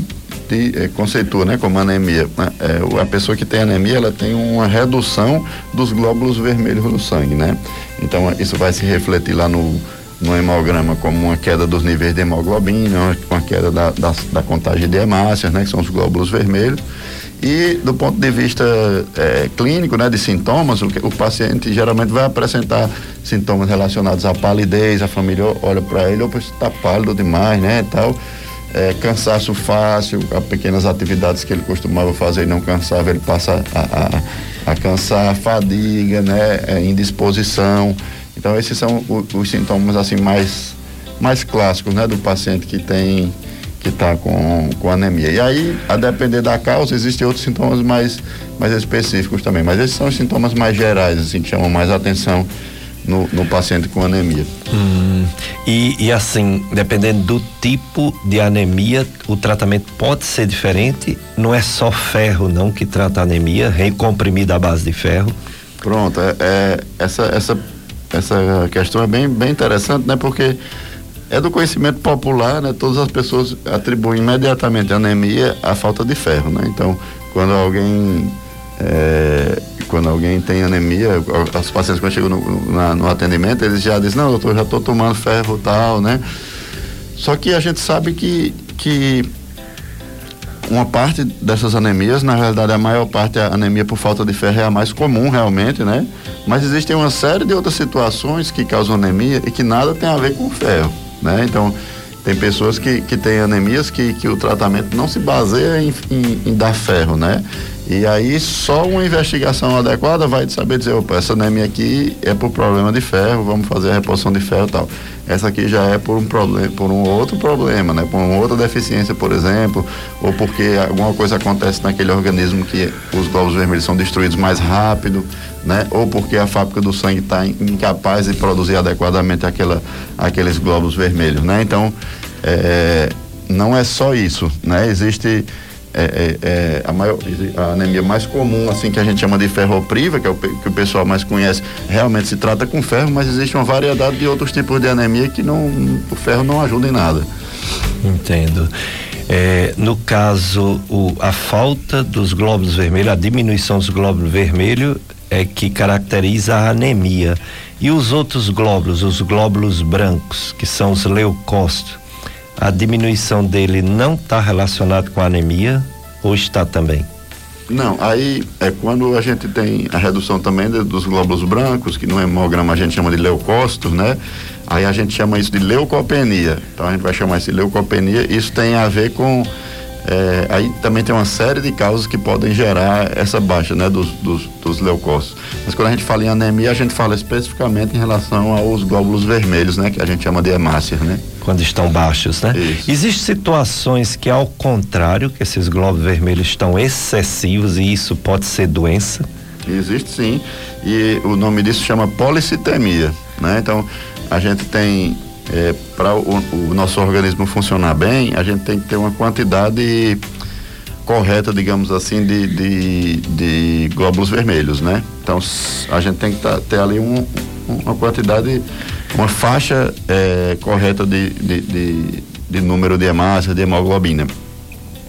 de, é, conceitua né, como anemia. Né? É, a pessoa que tem anemia, ela tem uma redução dos glóbulos vermelhos no sangue, né? Então, isso vai se refletir lá no, no hemograma como uma queda dos níveis de hemoglobina, uma queda da, da, da contagem de hemácias, né? Que são os glóbulos vermelhos. E do ponto de vista é, clínico, né, de sintomas, o, o, paciente geralmente vai apresentar sintomas relacionados à palidez, a família olha para ele, opa, está pálido demais, né, tal é, cansaço fácil, a pequenas atividades que ele costumava fazer e não cansava, ele passa a, a, a cansar, fadiga, né, é, indisposição. Então esses são os, os, sintomas assim mais, mais clássicos, né, do paciente que tem que está com, com anemia. E aí, a depender da causa, existem outros sintomas mais, mais específicos também. Mas esses são os sintomas mais gerais, assim, que chamam mais atenção no, no paciente com anemia. Hum, e, e assim, dependendo do tipo de anemia, o tratamento pode ser diferente. Não é só ferro não que trata a anemia, recomprimida à base de ferro. Pronto, é, é, essa, essa, essa questão é bem, bem interessante, né? Porque é do conhecimento popular, né? Todas as pessoas atribuem imediatamente a anemia à falta de ferro, né? Então, quando alguém é, quando alguém tem anemia, os pacientes quando chegam no, na, no atendimento, eles já dizem, não, doutor, já estou tomando ferro tal, né? Só que a gente sabe que, que uma parte dessas anemias, na realidade a maior parte, a anemia por falta de ferro é a mais comum realmente, né? Mas existem uma série de outras situações que causam anemia e que nada tem a ver com ferro, né? Então, tem pessoas que, que têm anemias que, que o tratamento não se baseia em, em, em dar ferro, né? E aí só uma investigação adequada vai saber dizer, opa, essa anemia aqui é por problema de ferro, vamos fazer a reposição de ferro e tal. Essa aqui já é por um problema, por um outro problema, né? Por uma outra deficiência, por exemplo, ou porque alguma coisa acontece naquele organismo que os glóbulos vermelhos são destruídos mais rápido, né? Ou porque a fábrica do sangue está incapaz de produzir adequadamente aquela, aqueles glóbulos vermelhos, né? Então, é, não é só isso, né? Existe é, é, é, a, maior, a anemia mais comum, assim, que a gente chama de ferropriva, que é o que o pessoal mais conhece, realmente se trata com ferro, mas existe uma variedade de outros tipos de anemia que não, o ferro não ajuda em nada. Entendo. É, no caso, o, a falta dos glóbulos vermelhos, a diminuição dos glóbulos vermelhos é que caracteriza a anemia. E os outros glóbulos, os glóbulos brancos, que são os leucócitos, a diminuição dele não está relacionado com anemia ou está também? Não, aí é quando a gente tem a redução também de, dos glóbulos brancos, que no hemograma a gente chama de leucócitos, né? Aí a gente chama isso de leucopenia. Então a gente vai chamar isso de leucopenia. Isso tem a ver com é, aí também tem uma série de causas que podem gerar essa baixa né, dos, dos, dos, leucócitos. Mas quando a gente fala em anemia, a gente fala especificamente em relação aos glóbulos vermelhos, né? Que a gente chama de hemácias, né? Quando estão baixos, né? Existem situações que, ao contrário, que esses glóbulos vermelhos estão excessivos e isso pode ser doença? Existe sim. E o nome disso chama policitemia, né? Então, a gente tem é, para o, o, nosso organismo funcionar bem, a gente tem que ter uma quantidade correta, digamos assim, de, de, de glóbulos vermelhos, né? Então a gente tem que tá, ter ali um, uma quantidade, uma faixa é, correta de, de, de, de número de hemácias, de hemoglobina.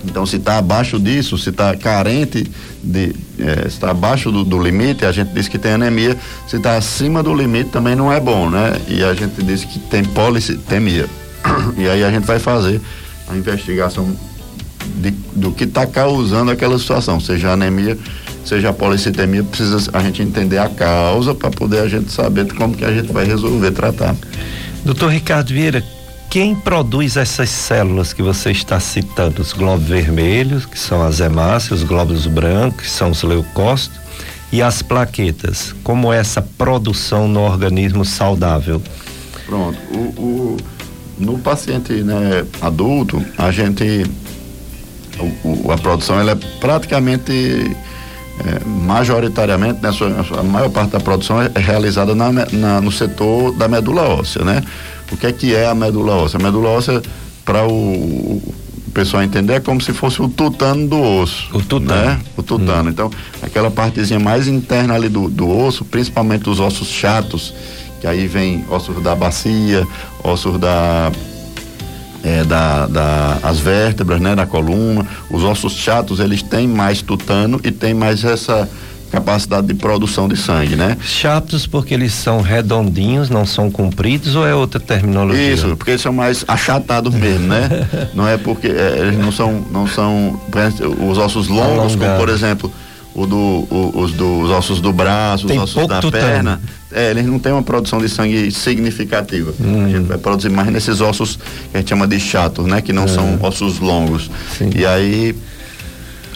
Então, se está abaixo disso, se está carente de, é, se está abaixo do, do, limite, a gente diz que tem anemia. Se está acima do limite, também não é bom, né? E a gente diz que tem policitemia. E aí a gente vai fazer a investigação de, do que está causando aquela situação, seja anemia, seja policitemia, precisa a gente entender a causa para poder a gente saber como que a gente vai resolver tratar. Doutor Ricardo Vieira, quem produz essas células que você está citando? Os glóbulos vermelhos, que são as hemácias, os glóbulos brancos, que são os leucócitos, e as plaquetas. Como é essa produção no organismo saudável? Pronto. O, o no paciente né, adulto, a gente. O, a produção ela é praticamente é, majoritariamente, né, a maior parte da produção é realizada na, na, no setor da medula óssea, né? O que é que é a medula óssea? A medula óssea, para o, o, pessoal entender, é como se fosse o tutano do osso. O tutano. Né? O tutano. Hum. Então, aquela partezinha mais interna ali do, do osso, principalmente os ossos chatos, que aí vem ossos da bacia, ossos da é, da, da, as vértebras, né, da coluna, os ossos chatos, eles têm mais tutano e tem mais essa capacidade de produção de sangue, né? Chatos porque eles são redondinhos, não são compridos ou é outra terminologia? Isso, porque eles são mais achatados mesmo, né? não é porque é, eles não são, não são os ossos longos, como por exemplo o do, o, os dos ossos do braço, Tem os ossos da perna, é, eles não têm uma produção de sangue significativa. Hum. A gente vai produzir mais nesses ossos que a gente chama de chatos, né? Que não é. são ossos longos. Sim. E aí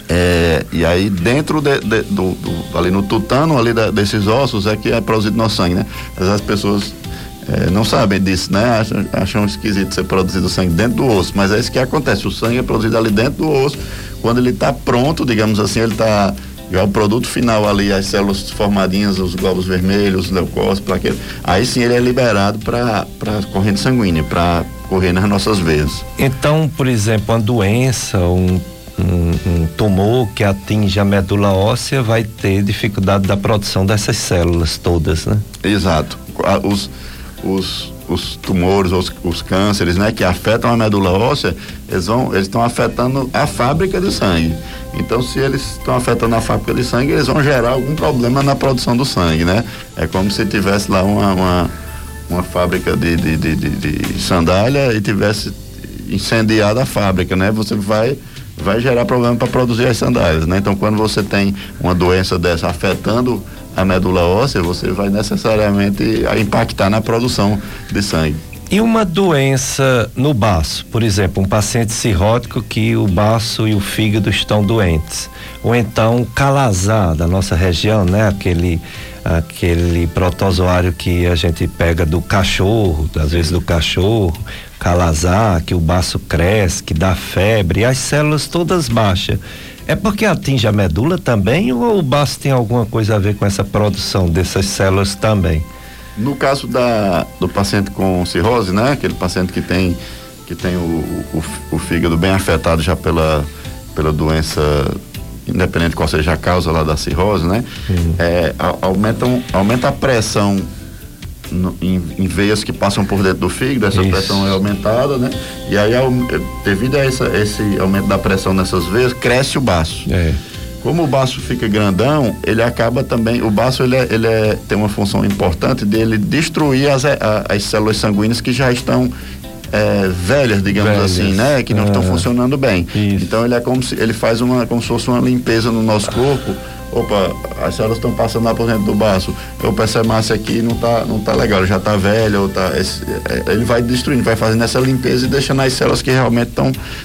é, e aí dentro de, de, do, do, ali no tutano ali da, desses ossos é que é produzido nosso sangue, né? As pessoas é, não sabem disso, né? Acham, acham esquisito ser produzido sangue dentro do osso, mas é isso que acontece. O sangue é produzido ali dentro do osso. Quando ele está pronto, digamos assim, ele está já o produto final ali, as células formadinhas, os glóbulos vermelhos, os leucócitos, plaquetas, aí sim ele é liberado para a corrente sanguínea, para correr nas nossas veias. Então, por exemplo, uma doença, um, um, um, tumor que atinge a medula óssea vai ter dificuldade da produção dessas células todas, né? Exato. Os, os os tumores, os, os cânceres, né, que afetam a medula óssea, eles vão, eles estão afetando a fábrica de sangue. Então, se eles estão afetando a fábrica de sangue, eles vão gerar algum problema na produção do sangue, né? É como se tivesse lá uma, uma, uma fábrica de, de, de, de, de sandália e tivesse incendiado a fábrica, né? Você vai vai gerar problema para produzir as sandálias, né? Então, quando você tem uma doença dessa afetando a medula óssea, você vai necessariamente impactar na produção de sangue. E uma doença no baço, por exemplo, um paciente cirrótico que o baço e o fígado estão doentes, ou então calazar da nossa região, né? Aquele aquele protozoário que a gente pega do cachorro, às vezes do cachorro, calazar, que o baço cresce, que dá febre, as células todas baixas. É porque atinge a medula também ou o baço tem alguma coisa a ver com essa produção dessas células também? No caso da, do paciente com cirrose, né? Aquele paciente que tem, que tem o, o, o fígado bem afetado já pela, pela doença, independente de qual seja a causa lá da cirrose, né? É, aumenta, aumenta a pressão no, em, em, veias que passam por dentro do fígado, essa Isso. pressão é aumentada, né? E aí, devido a essa, esse aumento da pressão nessas veias, cresce o baço. É. Como o baço fica grandão, ele acaba também. O baço ele, é, ele é, tem uma função importante dele destruir as, a, as células sanguíneas que já estão é, velhas, digamos velhas. assim, né? Que não estão é. funcionando bem. Isso. Então ele é como se ele faz uma como se fosse uma limpeza no nosso corpo opa, as células estão passando lá por dentro do baço, eu percebo massa aqui não tá, não tá legal, já tá velha, ou tá, esse, é, ele vai destruindo, vai fazendo essa limpeza e deixando as células que realmente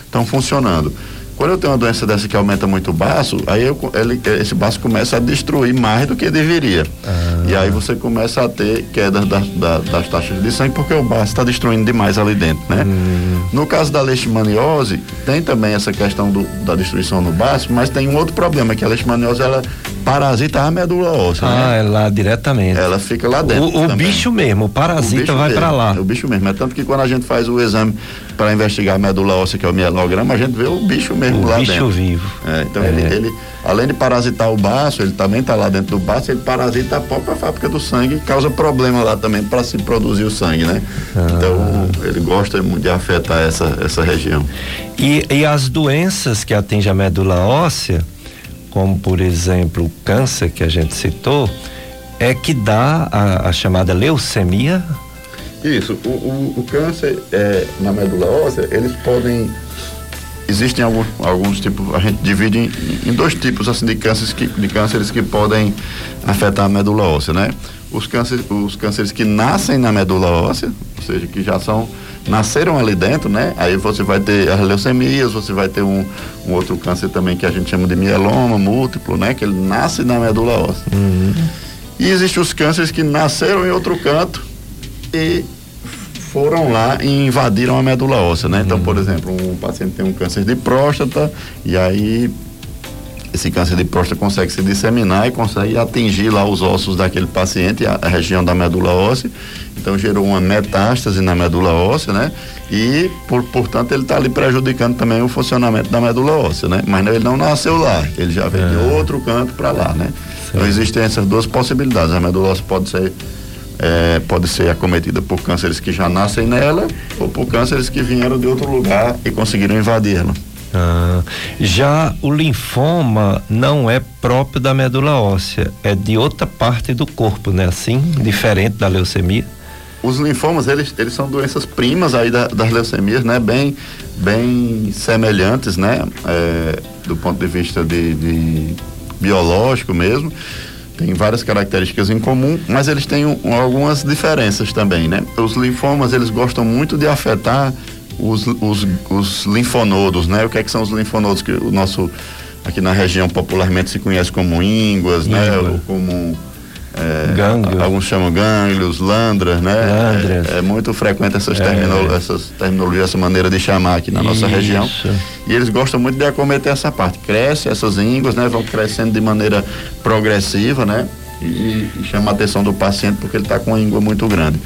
estão funcionando. Quando eu tenho uma doença dessa que aumenta muito o baço, aí eu, ele, esse baço começa a destruir mais do que deveria. Ah. E aí você começa a ter queda das, das, das taxas de sangue porque o baço está destruindo demais ali dentro, né? Hum. No caso da leishmaniose, tem também essa questão do, da destruição no baço, mas tem um outro problema, que a leishmaniose ela parasita a medula óssea. Ah, né? é lá diretamente. Ela fica lá dentro. O, o bicho mesmo, o parasita o vai para lá. É o bicho mesmo. É tanto que quando a gente faz o exame para investigar a medula óssea, que é o mielograma, a gente vê o bicho mesmo o lá bicho dentro. vivo. É, então é. Ele, ele, além de parasitar o baço, ele também está lá dentro do baço, ele parasita a própria fábrica do sangue causa problema lá também para se produzir o sangue, né? Ah. Então ele gosta de afetar essa, essa região. E, e as doenças que atingem a medula óssea, como por exemplo o câncer que a gente citou, é que dá a, a chamada leucemia? Isso, o, o, o câncer é, na medula óssea, eles podem existem alguns, alguns tipos, a gente divide em, em, dois tipos assim de cânceres que, de cânceres que podem afetar a medula óssea, né? Os cânceres, os cânceres que nascem na medula óssea, ou seja, que já são nasceram ali dentro, né? Aí você vai ter as leucemias, você vai ter um, um outro câncer também que a gente chama de mieloma múltiplo, né? Que ele nasce na medula óssea. Uhum. E existem os cânceres que nasceram em outro canto e foram lá e invadiram a medula óssea, né? Então, por uhum. exemplo, um paciente tem um câncer de próstata e aí esse câncer de próstata consegue se disseminar e consegue atingir lá os ossos daquele paciente, a, a região da medula óssea. Então gerou uma metástase na medula óssea, né? E, por, portanto, ele está ali prejudicando também o funcionamento da medula óssea, né? Mas ele não nasceu lá, ele já veio é. de outro canto para lá, né? Sim. Então existem essas duas possibilidades. A medula óssea pode ser é, pode ser acometida por cânceres que já nascem nela ou por cânceres que vieram de outro lugar e conseguiram invadi-la. Ah, já o linfoma não é próprio da medula óssea, é de outra parte do corpo, né? Assim, diferente da leucemia. Os linfomas, eles, eles são doenças primas aí da, das leucemias, né? Bem, bem semelhantes, né? É, do ponto de vista de, de biológico mesmo tem várias características em comum, mas eles têm um, algumas diferenças também, né? Os linfomas, eles gostam muito de afetar os, os, os linfonodos, né? O que é que são os linfonodos que o nosso aqui na região popularmente se conhece como ínguas, né? Ou como é, alguns chamam gânglios, landras, né? Landras. É, é muito frequente essas, é. terminolo essas terminologias, essa maneira de chamar aqui na nossa Isso. região. E eles gostam muito de acometer essa parte. Cresce essas ínguas, né? Vão crescendo de maneira progressiva, né? E, e chama a atenção do paciente porque ele está com a íngua muito grande.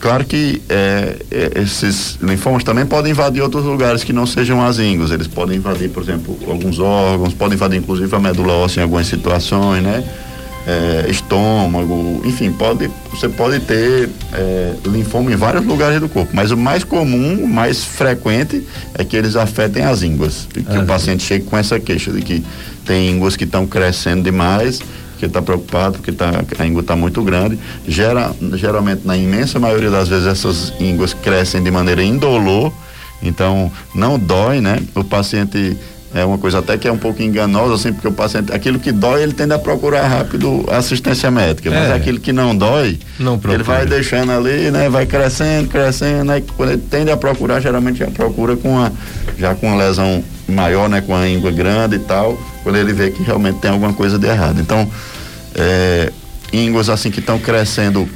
Claro que é, é, esses linfomas também podem invadir outros lugares que não sejam as ínguas. Eles podem invadir, por exemplo, alguns órgãos, podem invadir inclusive a medula óssea em algumas situações, né? É, estômago, enfim, pode, você pode ter é, linfoma em vários lugares do corpo, mas o mais comum, o mais frequente é que eles afetem as ínguas. Que ah, o paciente chegue com essa queixa de que tem ínguas que estão crescendo demais que está preocupado porque tá, a íngua está muito grande. Gera, geralmente, na imensa maioria das vezes, essas ínguas crescem de maneira indolor, então não dói, né? O paciente é uma coisa até que é um pouco enganosa, assim, porque o paciente, aquilo que dói, ele tende a procurar rápido assistência médica, mas é. aquilo que não dói, não ele vai deixando ali, né, vai crescendo, crescendo, né, quando ele tende a procurar, geralmente já procura com a, já com uma lesão maior, né, com a íngua grande e tal, quando ele vê que realmente tem alguma coisa de errado. Então, é, ínguas assim que estão crescendo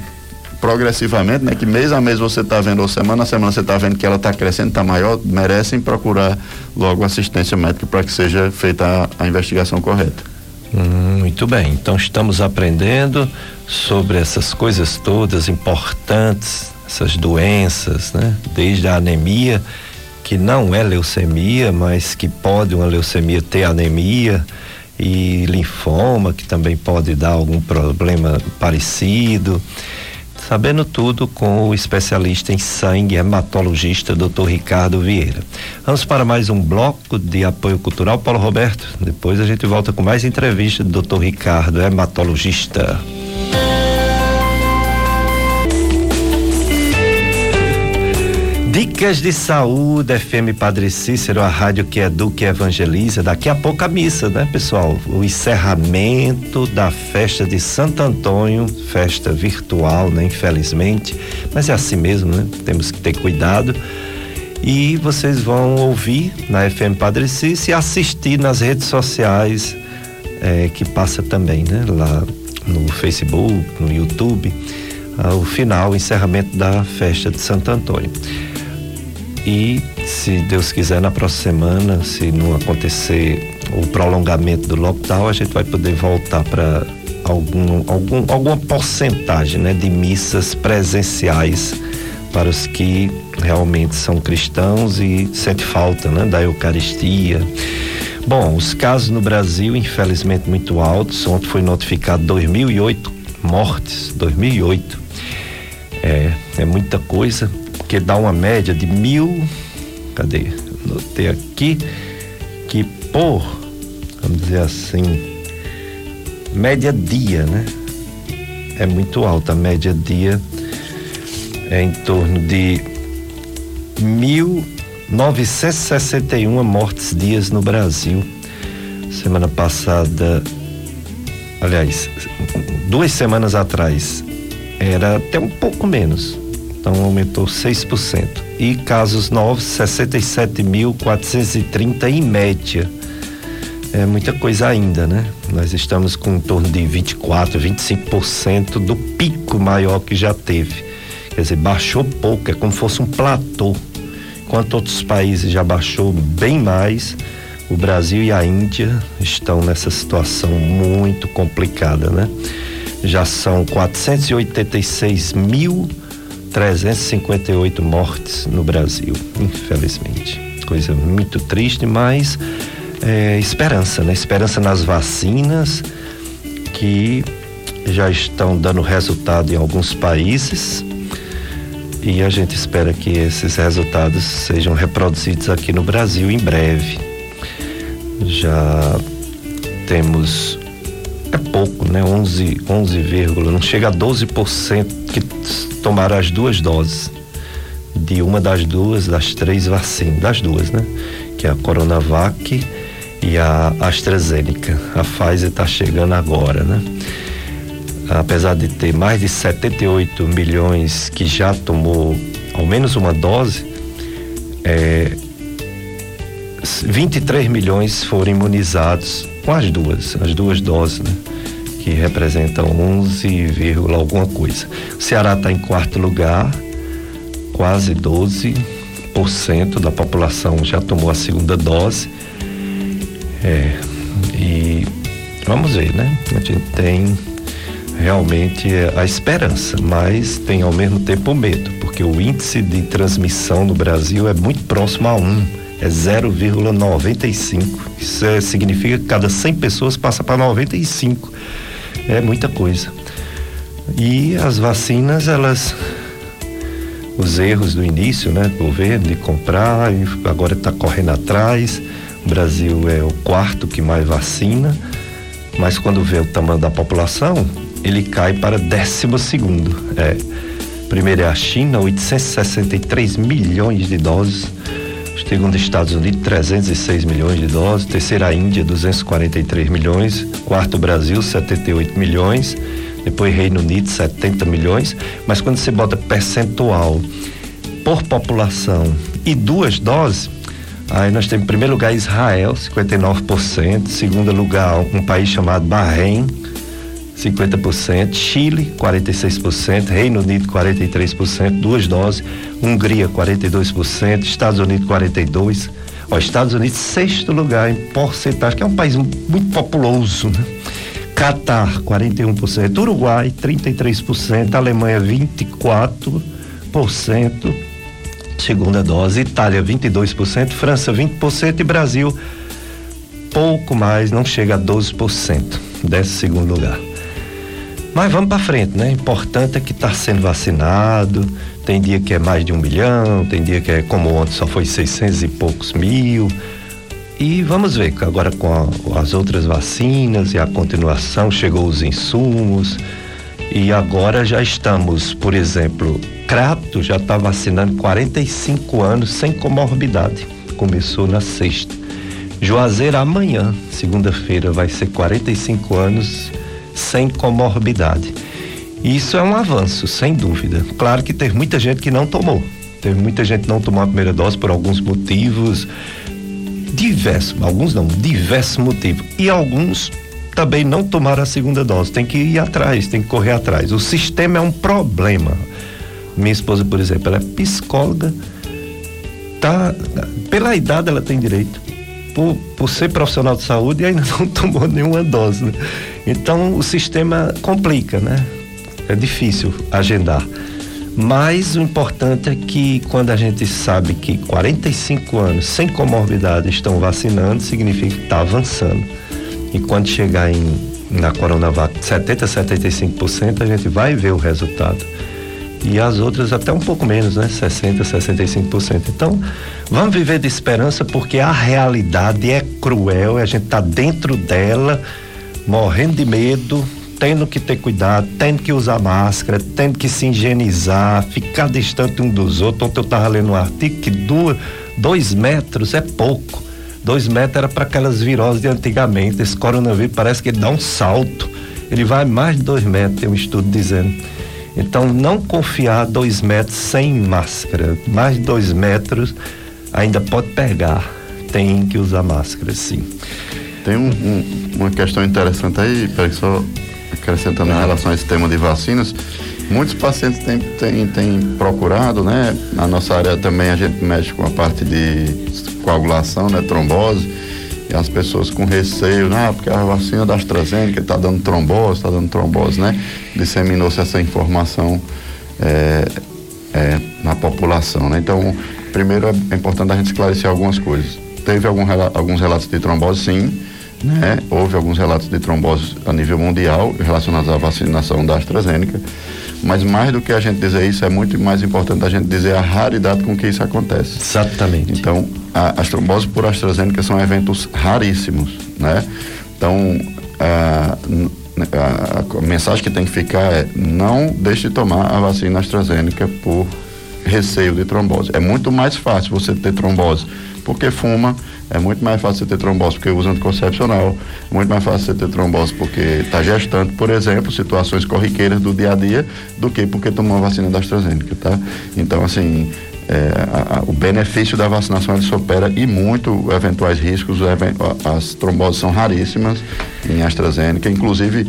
progressivamente, né? Que mês a mês você está vendo, ou semana a semana você está vendo que ela está crescendo, está maior, merecem procurar logo assistência médica para que seja feita a, a investigação correta. Hum, muito bem, então estamos aprendendo sobre essas coisas todas importantes, essas doenças, né? Desde a anemia, que não é leucemia, mas que pode uma leucemia ter anemia, e linfoma, que também pode dar algum problema parecido. Sabendo tudo com o especialista em sangue, hematologista, Dr. Ricardo Vieira. Vamos para mais um bloco de apoio cultural, Paulo Roberto. Depois a gente volta com mais entrevista do Dr. Ricardo, hematologista. Dicas de Saúde, FM Padre Cícero, a rádio que educa e evangeliza. Daqui a pouco a missa, né, pessoal? O encerramento da festa de Santo Antônio, festa virtual, né, infelizmente. Mas é assim mesmo, né? Temos que ter cuidado. E vocês vão ouvir na FM Padre Cícero e assistir nas redes sociais, é, que passa também, né? Lá no Facebook, no YouTube, ah, o final, o encerramento da festa de Santo Antônio. E, se Deus quiser, na próxima semana, se não acontecer o prolongamento do lockdown, a gente vai poder voltar para algum, algum, alguma porcentagem né, de missas presenciais para os que realmente são cristãos e sente falta né, da Eucaristia. Bom, os casos no Brasil, infelizmente, muito altos. Ontem foi notificado 2008 mortes, 2008. É, é muita coisa que dá uma média de mil. Cadê? Notei aqui que por, vamos dizer assim, média dia, né? É muito alta. A média dia é em torno de mil 961 mortes dias no Brasil. Semana passada, aliás, duas semanas atrás, era até um pouco menos. Então aumentou 6%. E casos novos, 67.430 em média. É muita coisa ainda, né? Nós estamos com em torno de 24, 25% do pico maior que já teve. Quer dizer, baixou pouco, é como se fosse um platô. Enquanto outros países já baixou bem mais, o Brasil e a Índia estão nessa situação muito complicada, né? Já são 486.358 mortes no Brasil, infelizmente. Coisa muito triste, mas é, esperança, né? Esperança nas vacinas que já estão dando resultado em alguns países e a gente espera que esses resultados sejam reproduzidos aqui no Brasil em breve. Já temos é pouco, né? 11, 11, não chega a 12% que tomaram as duas doses de uma das duas, das três vacinas, das duas, né? Que é a Coronavac e a AstraZeneca. A Pfizer está chegando agora, né? apesar de ter mais de 78 milhões que já tomou ao menos uma dose, é, 23 milhões foram imunizados com as duas, as duas doses, né? Que representam 11, alguma coisa. O Ceará está em quarto lugar, quase 12% da população já tomou a segunda dose. É, e vamos ver, né? A gente tem realmente a esperança, mas tem ao mesmo tempo o medo, porque o índice de transmissão no Brasil é muito próximo a 1, é 0,95. Isso é, significa que cada 100 pessoas passa para 95. É muita coisa. E as vacinas, elas os erros do início, né, do governo de comprar agora está correndo atrás. O Brasil é o quarto que mais vacina, mas quando vê o tamanho da população, ele cai para décimo segundo. É. Primeiro é a China, 863 milhões de doses. Segundo, Estados Unidos, 306 milhões de doses. Terceira, Índia, 243 milhões. Quarto, Brasil, 78 milhões. Depois, Reino Unido, 70 milhões. Mas quando você bota percentual por população e duas doses, aí nós temos em primeiro lugar Israel, 59%. Segundo lugar, um país chamado Bahrein, 50%, Chile 46%, Reino Unido 43%, duas doses, Hungria 42%, Estados Unidos 42%, ó, Estados Unidos sexto lugar em porcentagem, que é um país muito populoso, né? Catar 41%, Uruguai 33%, Alemanha 24%, segunda dose, Itália 22%, França 20% e Brasil pouco mais, não chega a 12%, décimo segundo lugar. Mas vamos para frente, né? Importante é que está sendo vacinado. Tem dia que é mais de um milhão, tem dia que é como ontem só foi 600 e poucos mil. E vamos ver, agora com a, as outras vacinas e a continuação, chegou os insumos. E agora já estamos, por exemplo, Crato já está vacinando 45 anos sem comorbidade. Começou na sexta. Juazeiro amanhã, segunda-feira, vai ser 45 anos sem comorbidade. Isso é um avanço, sem dúvida. Claro que teve muita gente que não tomou. Teve muita gente que não tomou a primeira dose por alguns motivos. Diversos, alguns não, diversos motivos. E alguns também não tomaram a segunda dose. Tem que ir atrás, tem que correr atrás. O sistema é um problema. Minha esposa, por exemplo, ela é psicóloga. Tá, pela idade ela tem direito por, por ser profissional de saúde ainda não tomou nenhuma dose. Né? Então o sistema complica, né? É difícil agendar. Mas o importante é que quando a gente sabe que 45 anos sem comorbidade estão vacinando, significa que está avançando. E quando chegar em, na Coronavac 70, 75%, a gente vai ver o resultado e as outras até um pouco menos, né? 60, 65%. Então, vamos viver de esperança porque a realidade é cruel, a gente está dentro dela, morrendo de medo, tendo que ter cuidado, tendo que usar máscara, tendo que se higienizar, ficar distante um dos outros. Ontem eu estava lendo um artigo que duas, Dois metros é pouco. Dois metros era para aquelas viroses de antigamente. Esse coronavírus parece que ele dá um salto. Ele vai mais de dois metros, tem um estudo dizendo. Então, não confiar dois metros sem máscara. Mais de dois metros ainda pode pegar. Tem que usar máscara, sim. Tem um, um, uma questão interessante aí, peraí, só acrescentando em relação a esse tema de vacinas. Muitos pacientes têm, têm, têm procurado, né? Na nossa área também a gente mexe com a parte de coagulação, né? Trombose. E as pessoas com receio, ah, porque a vacina da AstraZeneca está dando trombose, está dando trombose, né? Disseminou-se essa informação é, é, na população, né? Então, primeiro é importante a gente esclarecer algumas coisas. Teve algum, alguns relatos de trombose, sim, né? Houve alguns relatos de trombose a nível mundial relacionados à vacinação da AstraZeneca. Mas mais do que a gente dizer isso, é muito mais importante a gente dizer a raridade com que isso acontece. Exatamente. Então, a, as tromboses por AstraZeneca são eventos raríssimos, né? Então, a, a, a, mensagem que tem que ficar é não deixe de tomar a vacina AstraZeneca por receio de trombose. É muito mais fácil você ter trombose porque fuma, é muito mais fácil você ter trombose porque usa anticoncepcional, muito mais fácil você ter trombose porque está gestante, por exemplo, situações corriqueiras do dia a dia, do que porque tomou a vacina da AstraZeneca, tá? Então, assim, é, a, a, o benefício da vacinação ele supera e muito eventuais riscos, as tromboses são raríssimas em AstraZeneca, inclusive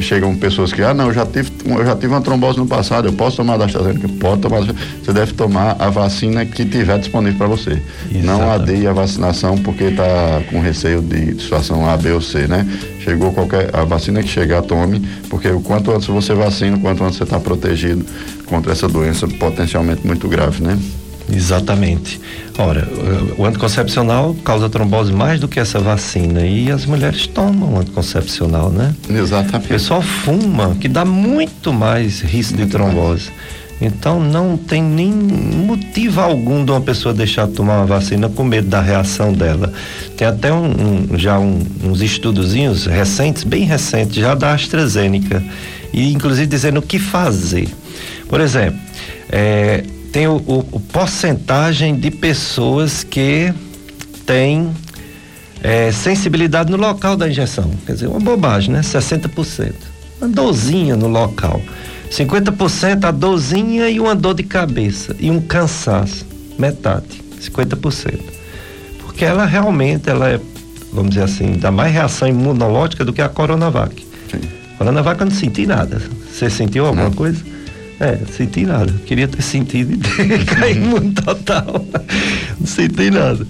chegam pessoas que, ah, não, eu já tive, eu já tive uma trombose no passado, eu posso tomar da AstraZeneca? Pode tomar. Você deve tomar a vacina que tiver disponível para você. Exatamente. Não adie a vacinação porque está com receio de situação A, B ou C, né? Chegou qualquer, a vacina que chegar, tome, porque o quanto antes você vacina, o quanto antes você está protegido contra essa doença potencialmente muito grave, né? Exatamente. Ora, o anticoncepcional causa trombose mais do que essa vacina e as mulheres tomam anticoncepcional, né? Exatamente. O pessoal fuma, que dá muito mais risco muito de trombose. Mais. Então não tem nem motivo algum de uma pessoa deixar de tomar uma vacina com medo da reação dela. Tem até um, um já um, uns estudozinhos recentes, bem recentes, já da AstraZeneca, e inclusive dizendo o que fazer. Por exemplo, é, tem o, o, o porcentagem de pessoas que têm é, sensibilidade no local da injeção. Quer dizer, uma bobagem, né? 60%. Uma dorzinha no local. 50% a dorzinha e uma dor de cabeça. E um cansaço. Metade. 50%. Porque ela realmente, ela é, vamos dizer assim, dá mais reação imunológica do que a Coronavac. Sim. Coronavac eu não senti nada. Você sentiu alguma não. coisa? É, senti nada. Queria ter sentido e ter caído total. Não senti nada.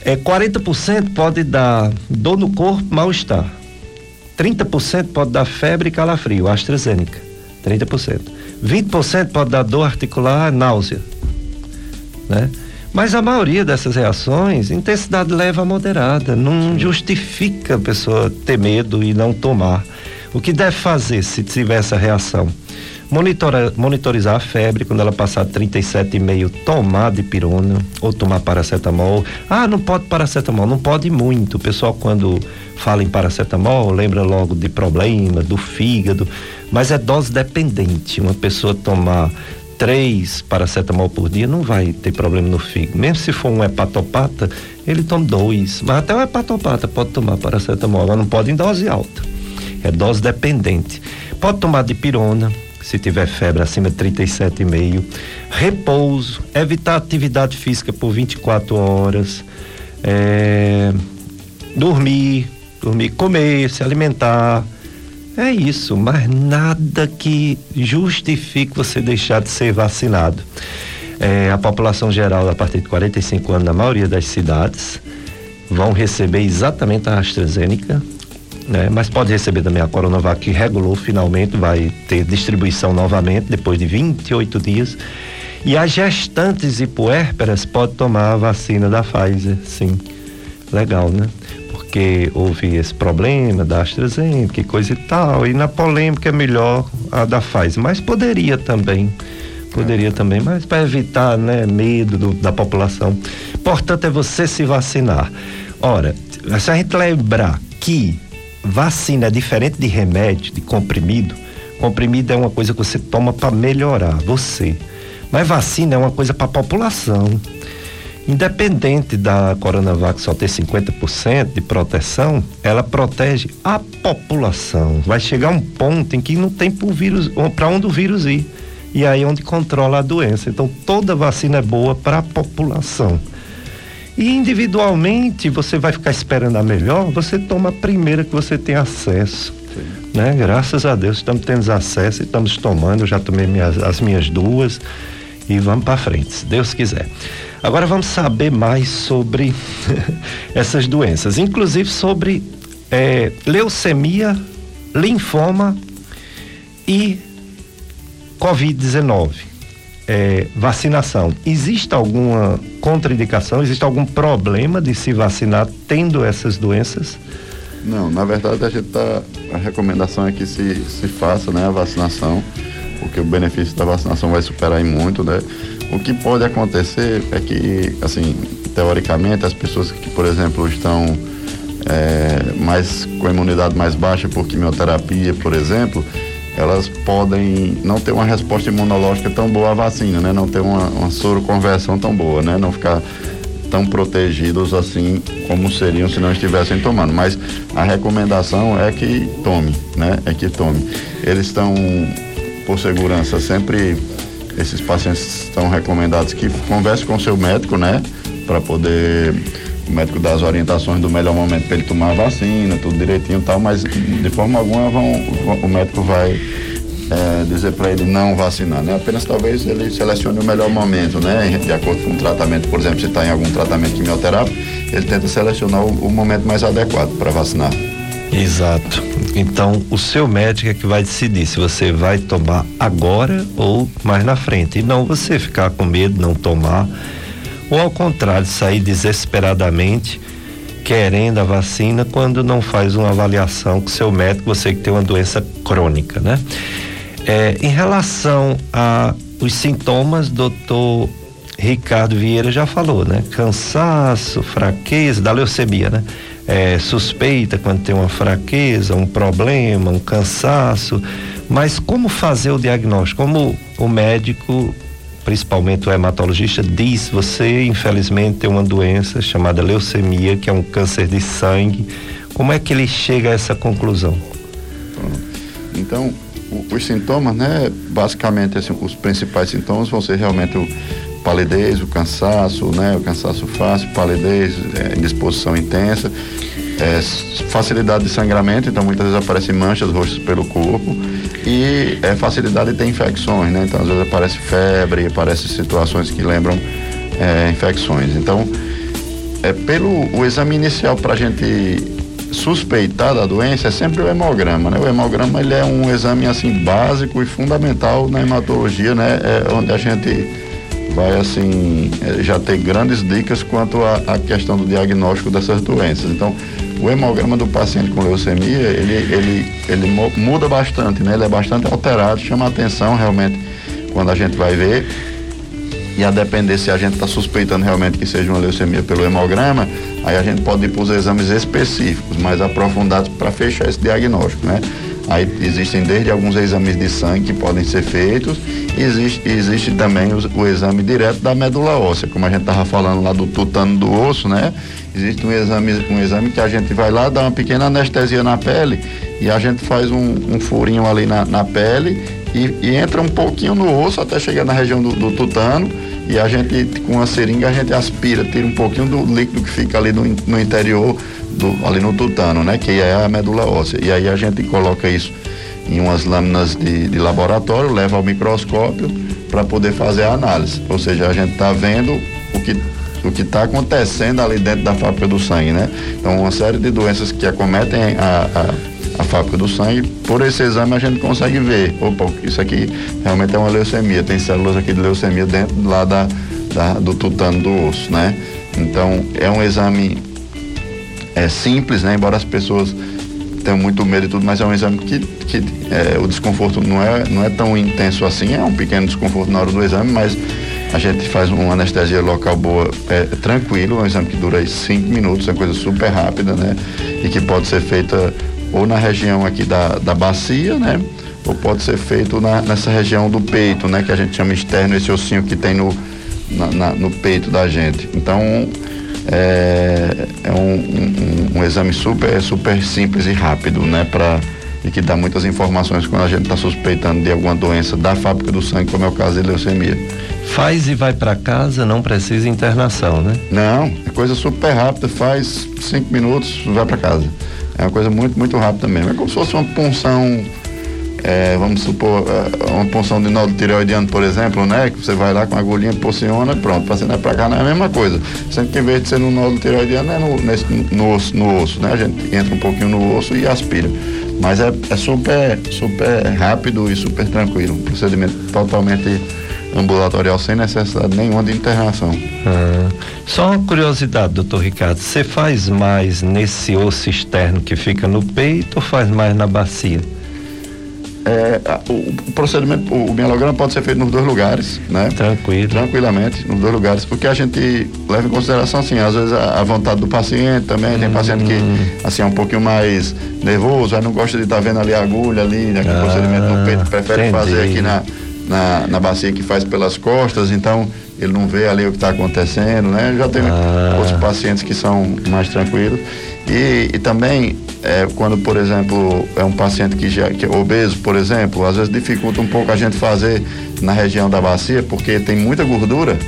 É, 40% pode dar dor no corpo, mal-estar. 30% pode dar febre e calafrio, AstraZeneca. 30%. 20% pode dar dor articular, náusea. Né? Mas a maioria dessas reações, intensidade leve a moderada, não justifica a pessoa ter medo e não tomar. O que deve fazer se tiver essa reação? Monitora, monitorizar a febre quando ela passar 37,5, tomar dipirona ou tomar paracetamol. Ah, não pode paracetamol, não pode muito. O pessoal quando fala em paracetamol lembra logo de problema do fígado, mas é dose dependente. Uma pessoa tomar três paracetamol por dia não vai ter problema no fígado. Mesmo se for um hepatopata, ele toma dois. Mas até o hepatopata pode tomar paracetamol, agora não pode em dose alta. É dose dependente. Pode tomar dipirona, se tiver febre acima de 37,5. Repouso, evitar atividade física por 24 horas. É, dormir, dormir, comer, se alimentar. É isso, mas nada que justifique você deixar de ser vacinado. É, a população geral, a partir de 45 anos, na maioria das cidades, vão receber exatamente a AstraZeneca, né? Mas pode receber também a Coronavac que regulou finalmente, vai ter distribuição novamente depois de 28 dias. E as gestantes e puérperas podem tomar a vacina da Pfizer, sim. Legal, né? Porque houve esse problema da AstraZeneca e coisa e tal, e na polêmica é melhor a da Pfizer, mas poderia também. Poderia é. também, mas para evitar né, medo do, da população. Importante é você se vacinar. Ora, se a gente lembrar que Vacina é diferente de remédio, de comprimido. Comprimido é uma coisa que você toma para melhorar você. Mas vacina é uma coisa para a população. Independente da Coronavac só ter 50% de proteção, ela protege a população. Vai chegar um ponto em que não tem para onde o vírus ir. E aí é onde controla a doença. Então toda vacina é boa para a população. E individualmente você vai ficar esperando a melhor, você toma a primeira que você tem acesso. Né? Graças a Deus estamos tendo acesso e estamos tomando, eu já tomei minhas, as minhas duas e vamos para frente, se Deus quiser. Agora vamos saber mais sobre essas doenças, inclusive sobre é, leucemia, linfoma e Covid-19. É, vacinação. Existe alguma contraindicação? Existe algum problema de se vacinar tendo essas doenças? Não, na verdade a gente tá. A recomendação é que se, se faça né, a vacinação, porque o benefício da vacinação vai superar em muito, né? O que pode acontecer é que, assim, teoricamente, as pessoas que, por exemplo, estão é, mais com imunidade mais baixa por quimioterapia, por exemplo, elas podem não ter uma resposta imunológica tão boa à vacina, né? Não ter uma, uma soroconversão tão boa, né? Não ficar tão protegidos assim como seriam se não estivessem tomando. Mas a recomendação é que tome, né? É que tome. Eles estão, por segurança, sempre esses pacientes estão recomendados que converse com seu médico, né? Para poder o médico dar as orientações do melhor momento para ele tomar a vacina, tudo direitinho e tal, mas de forma alguma vão, o médico vai é, dizer para ele não vacinar, né? Apenas talvez ele selecione o melhor momento, né? De acordo com o tratamento, por exemplo, se está em algum tratamento quimioterápico, ele tenta selecionar o, o momento mais adequado para vacinar. Exato. Então, o seu médico é que vai decidir se você vai tomar agora ou mais na frente. E não você ficar com medo, não tomar. Ou ao contrário, sair desesperadamente querendo a vacina quando não faz uma avaliação com seu médico, você que tem uma doença crônica, né? É, em relação a os sintomas, doutor Ricardo Vieira já falou, né? Cansaço, fraqueza, da leucemia, né? é, suspeita quando tem uma fraqueza, um problema, um cansaço, mas como fazer o diagnóstico? Como o médico, principalmente o hematologista, diz: você infelizmente tem uma doença chamada leucemia, que é um câncer de sangue. Como é que ele chega a essa conclusão? Então, os sintomas, né? Basicamente, assim, os principais sintomas vão ser realmente o palidez, o cansaço, né? O cansaço fácil, palidez, é, indisposição intensa, é, facilidade de sangramento, então muitas vezes aparecem manchas roxas pelo corpo e é, facilidade de ter infecções, né? Então às vezes aparece febre, aparecem situações que lembram é, infecções. Então, é, pelo o exame inicial para a gente suspeitar da doença é sempre o hemograma, né? O hemograma ele é um exame assim básico e fundamental na hematologia, né? É onde a gente vai assim é, já ter grandes dicas quanto à questão do diagnóstico dessas doenças. Então, o hemograma do paciente com leucemia, ele, ele, ele muda bastante, né? Ele é bastante alterado, chama atenção realmente quando a gente vai ver. E a depender se a gente está suspeitando realmente que seja uma leucemia pelo hemograma, aí a gente pode ir para os exames específicos, mais aprofundados para fechar esse diagnóstico, né? Aí existem desde alguns exames de sangue que podem ser feitos, existe, existe também o, o exame direto da medula óssea, como a gente estava falando lá do tutano do osso, né? Existe um exame, um exame que a gente vai lá, dá uma pequena anestesia na pele e a gente faz um, um furinho ali na, na pele e, e, entra um pouquinho no osso até chegar na região do, do tutano e a gente, com a seringa, a gente aspira, tira um pouquinho do líquido que fica ali no, no interior do, ali no tutano, né? Que é a medula óssea. E aí a gente coloca isso em umas lâminas de, de laboratório, leva ao microscópio para poder fazer a análise. Ou seja, a gente está vendo o que o que está acontecendo ali dentro da fábrica do sangue, né? Então, uma série de doenças que acometem a, a, a fábrica do sangue, por esse exame a gente consegue ver, opa, isso aqui realmente é uma leucemia, tem células aqui de leucemia dentro lá da, da do tutano do osso, né? Então, é um exame é simples, né? Embora as pessoas tenham muito medo e tudo, mas é um exame que, que é, o desconforto não é, não é tão intenso assim, é um pequeno desconforto na hora do exame, mas a gente faz uma anestesia local boa, é, tranquilo, um exame que dura cinco minutos, é uma coisa super rápida, né? E que pode ser feita ou na região aqui da, da bacia, né? Ou pode ser feito na, nessa região do peito, né? Que a gente chama externo, esse ossinho que tem no, na, na, no peito da gente. Então, é, é um, um, um, exame super, super simples e rápido, né? Pra, e que dá muitas informações quando a gente está suspeitando de alguma doença da fábrica do sangue, como é o caso de leucemia. Faz e vai para casa, não precisa internação, né? Não, é coisa super rápida, faz cinco minutos, vai para casa. É uma coisa muito, muito rápida mesmo. É como se fosse uma punção é, vamos supor, é, uma punção de nódulo tireoidiano, por exemplo, né? Que você vai lá com a agulhinha, posiciona, pronto, passando para cá não é a mesma coisa. Sendo que em vez de ser no nódulo tireoidiano, é no, nesse, no, osso, no osso, né? A gente entra um pouquinho no osso e aspira. Mas é, é super, super rápido e super tranquilo. Um procedimento totalmente ambulatorial sem necessidade nenhuma de internação. Ah, só uma curiosidade, doutor Ricardo, você faz mais nesse osso externo que fica no peito ou faz mais na bacia? É, o, procedimento, o, mielograma pode ser feito nos dois lugares, né? Tranquilo. Tranquilamente, nos dois lugares, porque a gente leva em consideração, assim, às vezes a, a vontade do paciente também, hum. tem paciente que, hum. assim, é um pouquinho mais nervoso, aí não gosta de estar tá vendo ali a agulha ali, né, aquele ah, procedimento no peito, prefere entendi. fazer aqui na, na, na bacia que faz pelas costas, então ele não vê ali o que está acontecendo, né? Já tem ah. outros pacientes que são mais tranquilos. E, e também, é, quando, por exemplo, é um paciente que já que é obeso, por exemplo, às vezes dificulta um pouco a gente fazer na região da bacia, porque tem muita gordura.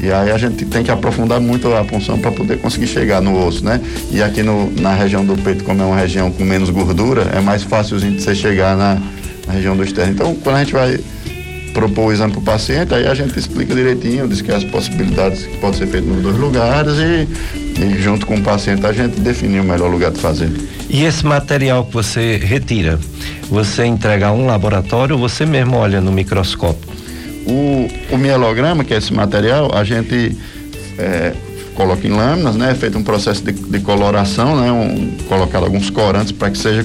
E aí a gente tem que aprofundar muito a punção para poder conseguir chegar no osso, né? E aqui no, na região do peito, como é uma região com menos gordura, é mais fácil de você chegar na, na região do externo. Então, quando a gente vai propor o exame para o paciente, aí a gente explica direitinho, diz que as possibilidades que pode ser feito nos dois lugares e, e junto com o paciente a gente define o melhor lugar de fazer. E esse material que você retira, você entrega a um laboratório ou você mesmo olha no microscópio? O, o mielograma, que é esse material, a gente é, coloca em lâminas, né? É feito um processo de, de coloração, né? Um, colocado alguns corantes para que seja,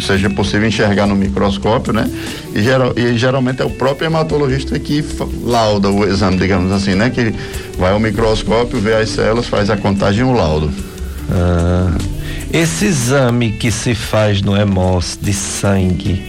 seja possível enxergar no microscópio, né? E, geral, e geralmente é o próprio hematologista que lauda o exame, digamos assim, né? Que vai ao microscópio, vê as células, faz a contagem e o laudo. Ah, esse exame que se faz no hemós de sangue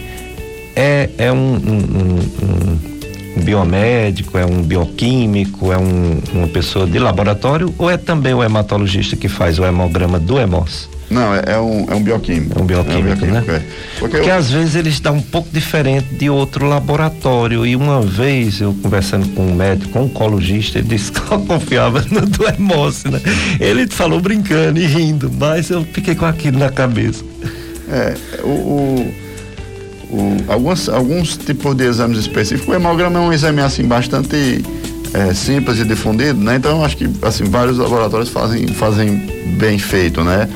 é, é um, um, um um biomédico, é um bioquímico, é um, uma pessoa de laboratório ou é também o hematologista que faz o hemograma do hemós? Não, é, é, um, é um bioquímico. É um bioquímico, é um bioquímico né? É. Porque, Porque eu... às vezes ele está um pouco diferente de outro laboratório. E uma vez eu conversando com um médico, com um oncologista, ele disse que eu confiava no do né? Ele falou brincando e rindo, mas eu fiquei com aquilo na cabeça. É, o... o o, alguns, alguns tipos de exames específicos. O hemograma é um exame assim bastante é, simples e difundido, né? Então acho que assim vários laboratórios fazem fazem bem feito, né?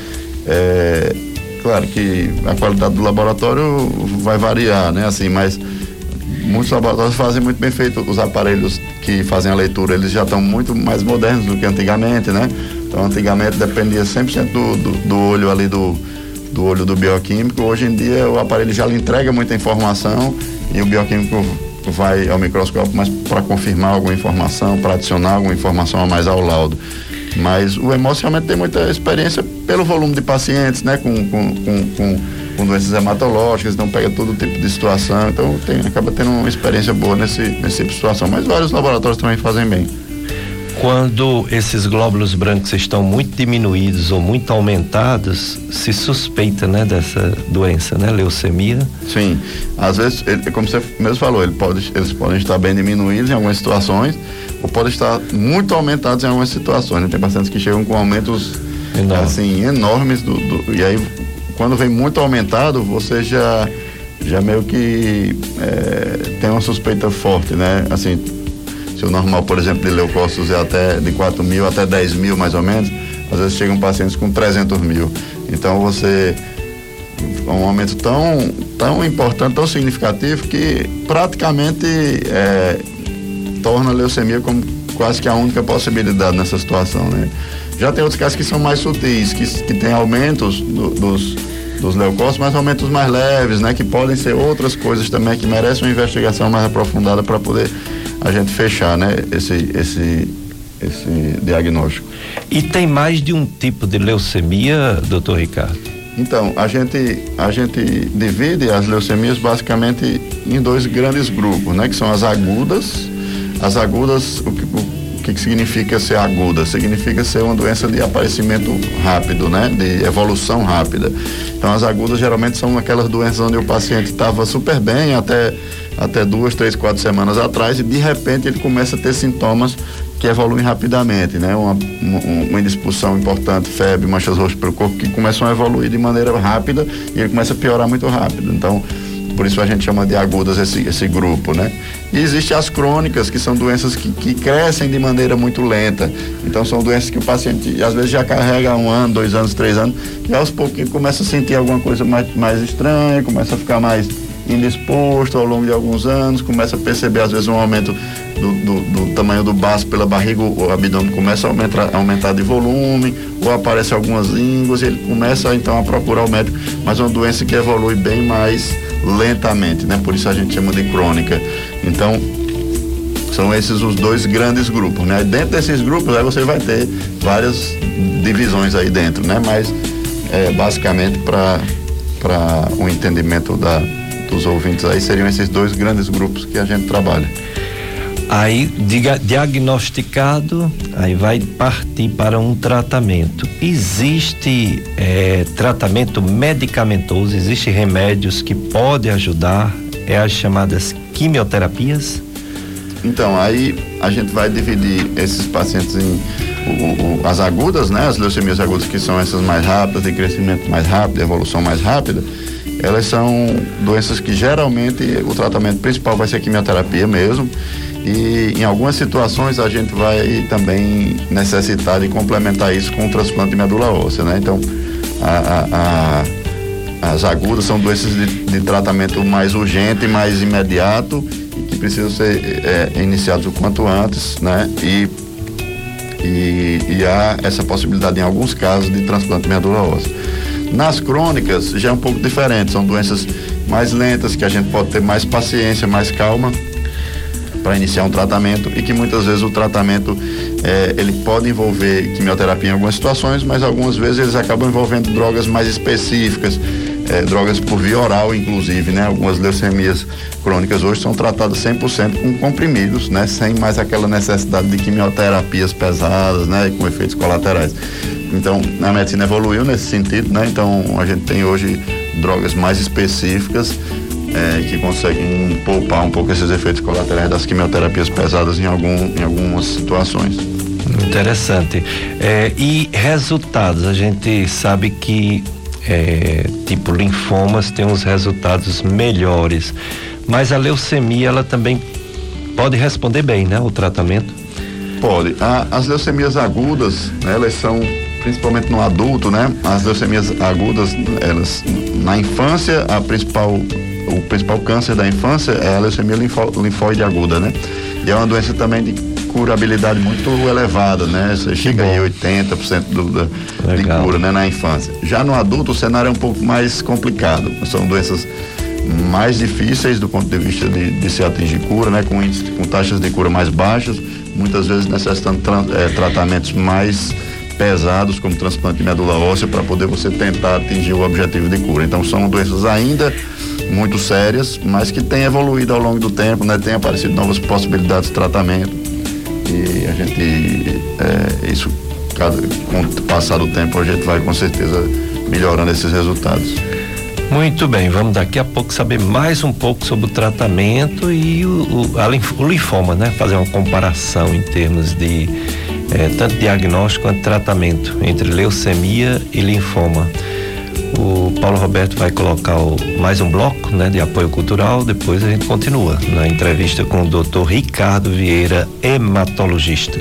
É, claro que a qualidade do laboratório vai variar, né? Assim, mas muitos laboratórios fazem muito bem feito. Os aparelhos que fazem a leitura, eles já estão muito mais modernos do que antigamente, né? Então antigamente dependia 100% do, do, do olho ali do do olho do bioquímico. Hoje em dia o aparelho já lhe entrega muita informação e o bioquímico vai ao microscópio mais para confirmar alguma informação, para adicionar alguma informação a mais ao laudo. Mas o hemócio realmente tem muita experiência pelo volume de pacientes, né, com, com, com, com, com doenças hematológicas, então pega todo tipo de situação, então tem, acaba tendo uma experiência boa nesse, nesse tipo de situação. Mas vários laboratórios também fazem bem quando esses glóbulos brancos estão muito diminuídos ou muito aumentados, se suspeita, né, dessa doença, né, leucemia. Sim, às vezes, ele, como você mesmo falou, ele pode, eles podem estar bem diminuídos em algumas situações ou podem estar muito aumentados em algumas situações. Né? Tem pacientes que chegam com aumentos Enorme. assim enormes do, do, e aí quando vem muito aumentado, você já já meio que é, tem uma suspeita forte, né? Assim, se o normal, por exemplo, de leucócitos é até de 4 mil até 10 mil mais ou menos, às vezes chegam pacientes com 300 mil. Então você um aumento tão, tão importante, tão significativo que praticamente é, torna a leucemia como quase que a única possibilidade nessa situação, né? Já tem outros casos que são mais sutis, que, que tem aumentos do, dos, dos leucócitos, mas aumentos mais leves, né? Que podem ser outras coisas também que merecem uma investigação mais aprofundada para poder a gente fechar, né, esse, esse, esse diagnóstico. E tem mais de um tipo de leucemia, doutor Ricardo? Então, a gente, a gente divide as leucemias basicamente em dois grandes grupos, né? Que são as agudas. As agudas, o que, que, que significa ser aguda? Significa ser uma doença de aparecimento rápido, né? De evolução rápida. Então as agudas geralmente são aquelas doenças onde o paciente estava super bem até, até duas, três, quatro semanas atrás e de repente ele começa a ter sintomas que evoluem rapidamente, né? Uma, uma, uma indisposição importante, febre, manchas roxas pelo corpo, que começam a evoluir de maneira rápida e ele começa a piorar muito rápido. Então, por isso a gente chama de agudas esse, esse grupo, né? E existem as crônicas, que são doenças que, que crescem de maneira muito lenta. Então são doenças que o paciente às vezes já carrega um ano, dois anos, três anos, e aos pouquinhos começa a sentir alguma coisa mais, mais estranha, começa a ficar mais indisposto ao longo de alguns anos, começa a perceber às vezes um aumento do, do, do tamanho do baço pela barriga, o abdômen começa a aumentar, aumentar de volume, ou aparece algumas línguas, ele começa então a procurar o médico, mas é uma doença que evolui bem mais lentamente, né? Por isso a gente chama de crônica. Então, são esses os dois grandes grupos, né? Dentro desses grupos aí você vai ter várias divisões aí dentro, né? Mas é, basicamente para para o um entendimento da, dos ouvintes aí seriam esses dois grandes grupos que a gente trabalha. Aí, diga, diagnosticado, aí vai partir para um tratamento. Existe é, tratamento medicamentoso, existem remédios que podem ajudar, é as chamadas quimioterapias? Então, aí a gente vai dividir esses pacientes em o, o, as agudas, né? As leucemias agudas, que são essas mais rápidas, de crescimento mais rápido, evolução mais rápida elas são doenças que geralmente o tratamento principal vai ser quimioterapia mesmo. E em algumas situações a gente vai também necessitar de complementar isso com o transplante de medula óssea, né? Então, a, a, a, as agudas são doenças de, de, tratamento mais urgente, mais imediato e que precisam ser é, iniciados o quanto antes, né? E, e, e há essa possibilidade em alguns casos de transplante de medula óssea. Nas crônicas já é um pouco diferente, são doenças mais lentas que a gente pode ter mais paciência, mais calma para iniciar um tratamento e que muitas vezes o tratamento eh, ele pode envolver quimioterapia em algumas situações, mas algumas vezes eles acabam envolvendo drogas mais específicas, eh, drogas por via oral, inclusive, né? Algumas leucemias crônicas hoje são tratadas 100% com comprimidos, né? Sem mais aquela necessidade de quimioterapias pesadas, né? Com efeitos colaterais. Então, a medicina evoluiu nesse sentido, né? Então, a gente tem hoje drogas mais específicas é, que conseguem poupar um pouco esses efeitos colaterais das quimioterapias pesadas em, algum, em algumas situações. Interessante. É, e resultados, a gente sabe que é, tipo linfomas tem uns resultados melhores, mas a leucemia ela também pode responder bem, né? O tratamento? Pode. A, as leucemias agudas, né, elas são principalmente no adulto, né? As leucemias agudas, elas na infância, a principal o principal câncer da infância é a leucemia linfo, linfóide aguda, né? E é uma doença também de curabilidade muito elevada, né? Você chega aí 80% do, da, de cura né, na infância. Já no adulto o cenário é um pouco mais complicado. São doenças mais difíceis do ponto de vista de, de se atingir cura, né? Com, índice, com taxas de cura mais baixas, muitas vezes necessitando é, tratamentos mais pesados, como transplante de medula óssea, para poder você tentar atingir o objetivo de cura. Então são doenças ainda muito sérias, mas que têm evoluído ao longo do tempo, né? Tem aparecido novas possibilidades de tratamento e a gente, é, isso, com o passar do tempo, a gente vai com certeza melhorando esses resultados. Muito bem, vamos daqui a pouco saber mais um pouco sobre o tratamento e o, o, o linfoma, né? Fazer uma comparação em termos de é, tanto diagnóstico quanto tratamento entre leucemia e linfoma. O Paulo Roberto vai colocar o, mais um bloco né, de apoio cultural, depois a gente continua na entrevista com o Dr. Ricardo Vieira, hematologista.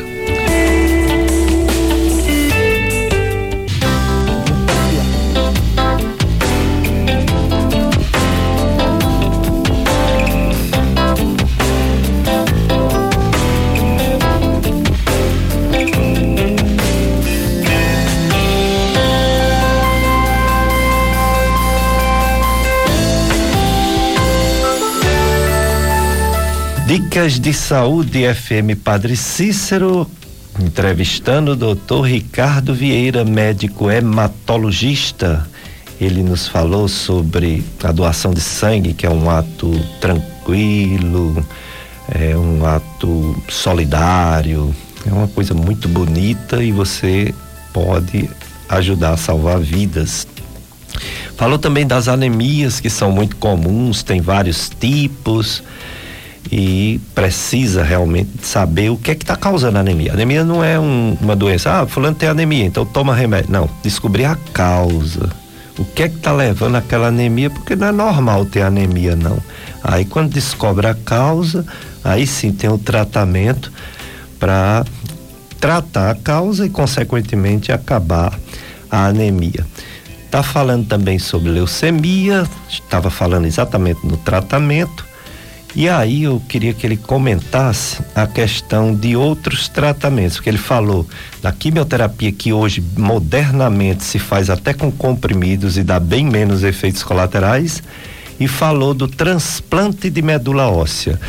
Dicas de Saúde FM Padre Cícero, entrevistando o doutor Ricardo Vieira, médico hematologista. Ele nos falou sobre a doação de sangue, que é um ato tranquilo, é um ato solidário, É uma coisa muito bonita e você pode ajudar a salvar vidas. Falou também das anemias que são muito comuns, tem vários tipos e precisa realmente saber o que é que está causando anemia. Anemia não é um, uma doença, ah, fulano tem anemia, então toma remédio. Não, descobrir a causa. O que é que está levando aquela anemia? Porque não é normal ter anemia, não. Aí quando descobre a causa, aí sim tem o tratamento para tratar a causa e, consequentemente, acabar a anemia. Está falando também sobre leucemia, estava falando exatamente no tratamento. E aí eu queria que ele comentasse a questão de outros tratamentos, porque ele falou da quimioterapia que hoje modernamente se faz até com comprimidos e dá bem menos efeitos colaterais, e falou do transplante de medula óssea.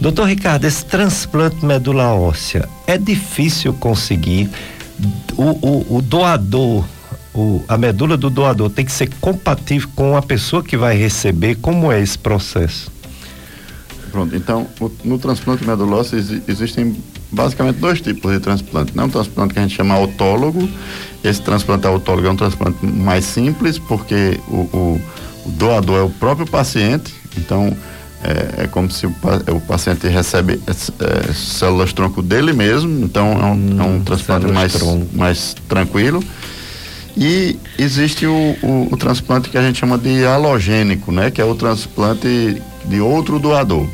Doutor Ricardo, esse transplante de medula óssea é difícil conseguir. O, o, o doador o, a medula do doador tem que ser compatível com a pessoa que vai receber. Como é esse processo? Pronto, então no transplante medulósseo existem basicamente dois tipos de transplante. Né? Um transplante que a gente chama autólogo. Esse transplante autólogo é um transplante mais simples, porque o, o, o doador é o próprio paciente. Então é, é como se o, o, paciente recebe é, é, células tronco dele mesmo. Então é um, hum, é um hum, transplante mais, mais tranquilo. E existe o, o, o, transplante que a gente chama de halogênico, né? Que é o transplante de outro doador.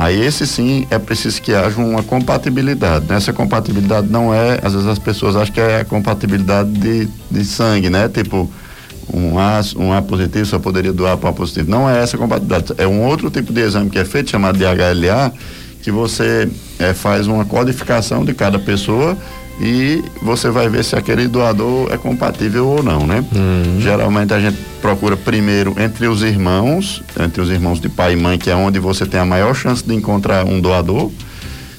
Aí esse sim é preciso que haja uma compatibilidade. Né? Essa compatibilidade não é, às vezes as pessoas acham que é a compatibilidade de, de sangue, né? Tipo, um A, um A positivo só poderia doar para um positivo. Não é essa compatibilidade. É um outro tipo de exame que é feito, chamado de HLA, que você é, faz uma codificação de cada pessoa e você vai ver se aquele doador é compatível ou não, né? Uhum. Geralmente a gente procura primeiro entre os irmãos, entre os irmãos de pai e mãe, que é onde você tem a maior chance de encontrar um doador.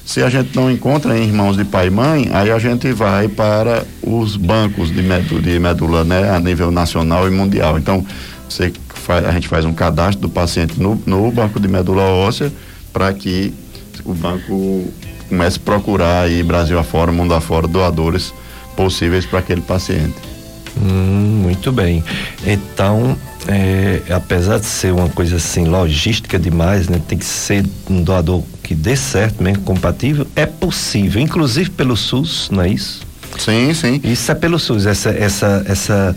Se a gente não encontra em irmãos de pai e mãe, aí a gente vai para os bancos de medula, de medula né, a nível nacional e mundial. Então, você faz, a gente faz um cadastro do paciente no, no banco de medula óssea para que o banco comece a procurar aí Brasil afora, mundo afora, doadores possíveis para aquele paciente. Hum, muito bem. Então, é, apesar de ser uma coisa assim logística demais, né, tem que ser um doador que dê certo, mesmo compatível. É possível, inclusive pelo SUS, não é isso? Sim, sim. Isso é pelo SUS, essa essa essa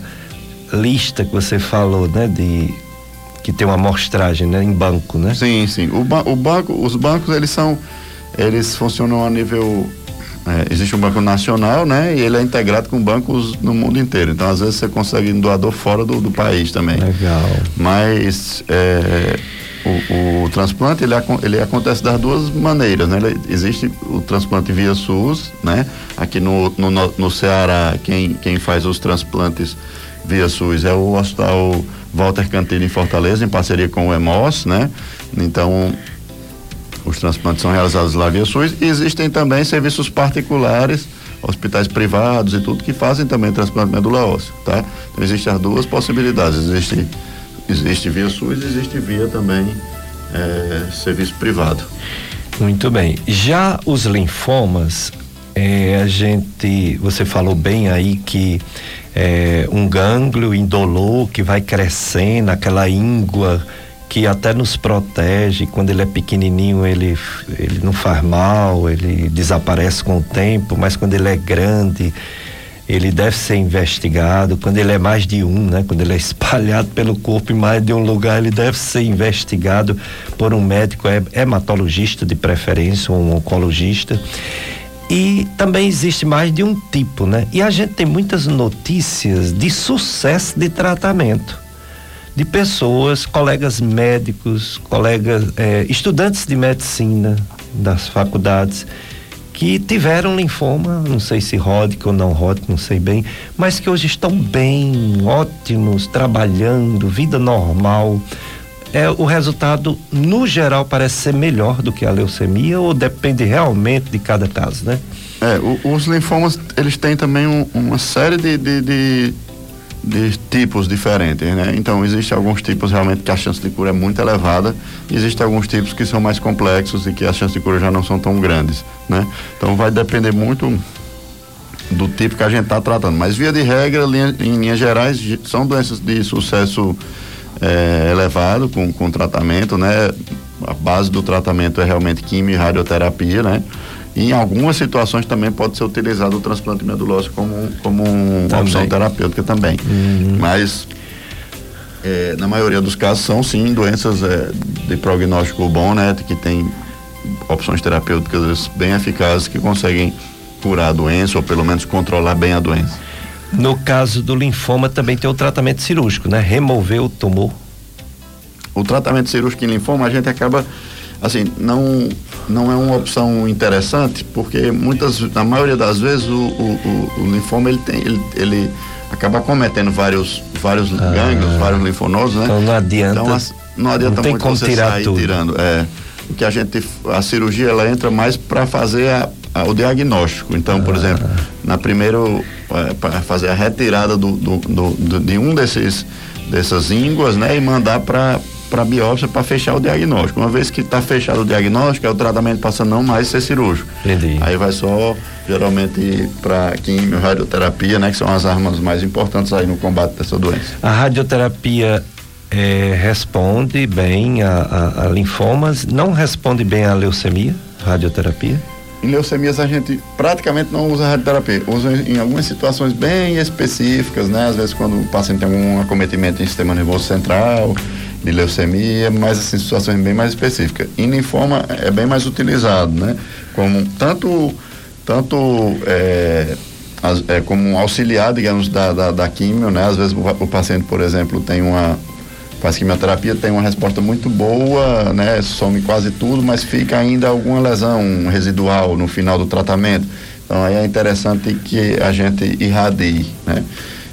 lista que você falou, né, de que tem uma amostragem, né, em banco, né? Sim, sim. O, ba o banco, os bancos eles são eles funcionam a nível é, existe um banco nacional, né? E ele é integrado com bancos no mundo inteiro. Então, às vezes, você consegue um doador fora do, do país também. Legal. Mas é, o, o, transplante, ele, ele acontece das duas maneiras, né? Ele, existe o transplante via SUS, né? Aqui no, no, no Ceará, quem, quem faz os transplantes via SUS é o Hospital Walter Cantilho em Fortaleza, em parceria com o EMOS, né? Então, os transplantes são realizados lá via SUS e existem também serviços particulares, hospitais privados e tudo que fazem também transplante de medula óssea, tá? Então existem as duas possibilidades, existe existe via SUS, existe via também é, serviço privado. Muito bem. Já os linfomas, é, a gente, você falou bem aí que é, um gânglio indolor que vai crescendo, aquela íngua que até nos protege. Quando ele é pequenininho, ele, ele não faz mal, ele desaparece com o tempo, mas quando ele é grande, ele deve ser investigado. Quando ele é mais de um, né? Quando ele é espalhado pelo corpo em mais de um lugar, ele deve ser investigado por um médico hematologista de preferência, ou um oncologista. E também existe mais de um tipo, né? E a gente tem muitas notícias de sucesso de tratamento de pessoas, colegas médicos, colegas eh, estudantes de medicina das faculdades que tiveram linfoma, não sei se Hodgkin ou não Hodgkin, não sei bem, mas que hoje estão bem, ótimos, trabalhando, vida normal. É, o resultado, no geral, parece ser melhor do que a leucemia ou depende realmente de cada caso, né? É, o, os linfomas, eles têm também um, uma série de, de, de de tipos diferentes, né? Então, existem alguns tipos realmente que a chance de cura é muito elevada, existem alguns tipos que são mais complexos e que as chances de cura já não são tão grandes, né? Então, vai depender muito do tipo que a gente está tratando. Mas, via de regra, linha, em linhas gerais, são doenças de sucesso é, elevado com, com tratamento, né? A base do tratamento é realmente quimio e radioterapia, né? E em algumas situações também pode ser utilizado o transplante medulósico como, como uma opção terapêutica também. Uhum. Mas é, na maioria dos casos são sim doenças é, de prognóstico bom, né? Que tem opções terapêuticas bem eficazes que conseguem curar a doença ou pelo menos controlar bem a doença. No caso do linfoma também tem o tratamento cirúrgico, né? Remover o tumor. O tratamento cirúrgico em linfoma a gente acaba assim, não não é uma opção interessante, porque muitas, na maioria das vezes, o, o, o, o linfoma ele tem, ele, ele acaba cometendo vários, vários ah, gânglios, vários linfonodos, né? Então não adianta. Então, não adianta não muito você tirar sair tudo. tirando. É, o que a gente, a cirurgia ela entra mais para fazer a, a, o diagnóstico. Então, por ah. exemplo, na primeiro é, para fazer a retirada do, do, do, do, de um desses dessas ínguas, né, e mandar para para biópsia para fechar o diagnóstico. Uma vez que está fechado o diagnóstico, é o tratamento passa não mais ser cirúrgico. Entendi. Aí vai só geralmente para quimio, radioterapia, né, que são as armas mais importantes aí no combate dessa doença. A radioterapia é, responde bem a, a, a linfomas, não responde bem à leucemia, radioterapia? Em leucemias a gente praticamente não usa radioterapia, usa em algumas situações bem específicas, né? Às vezes quando o paciente tem algum acometimento em sistema nervoso central, de leucemia, mas assim, situações bem mais específicas. Em linfoma é bem mais utilizado, né? Como tanto, tanto é, as, é, como auxiliar, digamos, da, da, da químio, né? Às vezes o, o, paciente, por exemplo, tem uma faz quimioterapia, tem uma resposta muito boa, né? Some quase tudo, mas fica ainda alguma lesão residual no final do tratamento. Então aí é interessante que a gente irradie, né?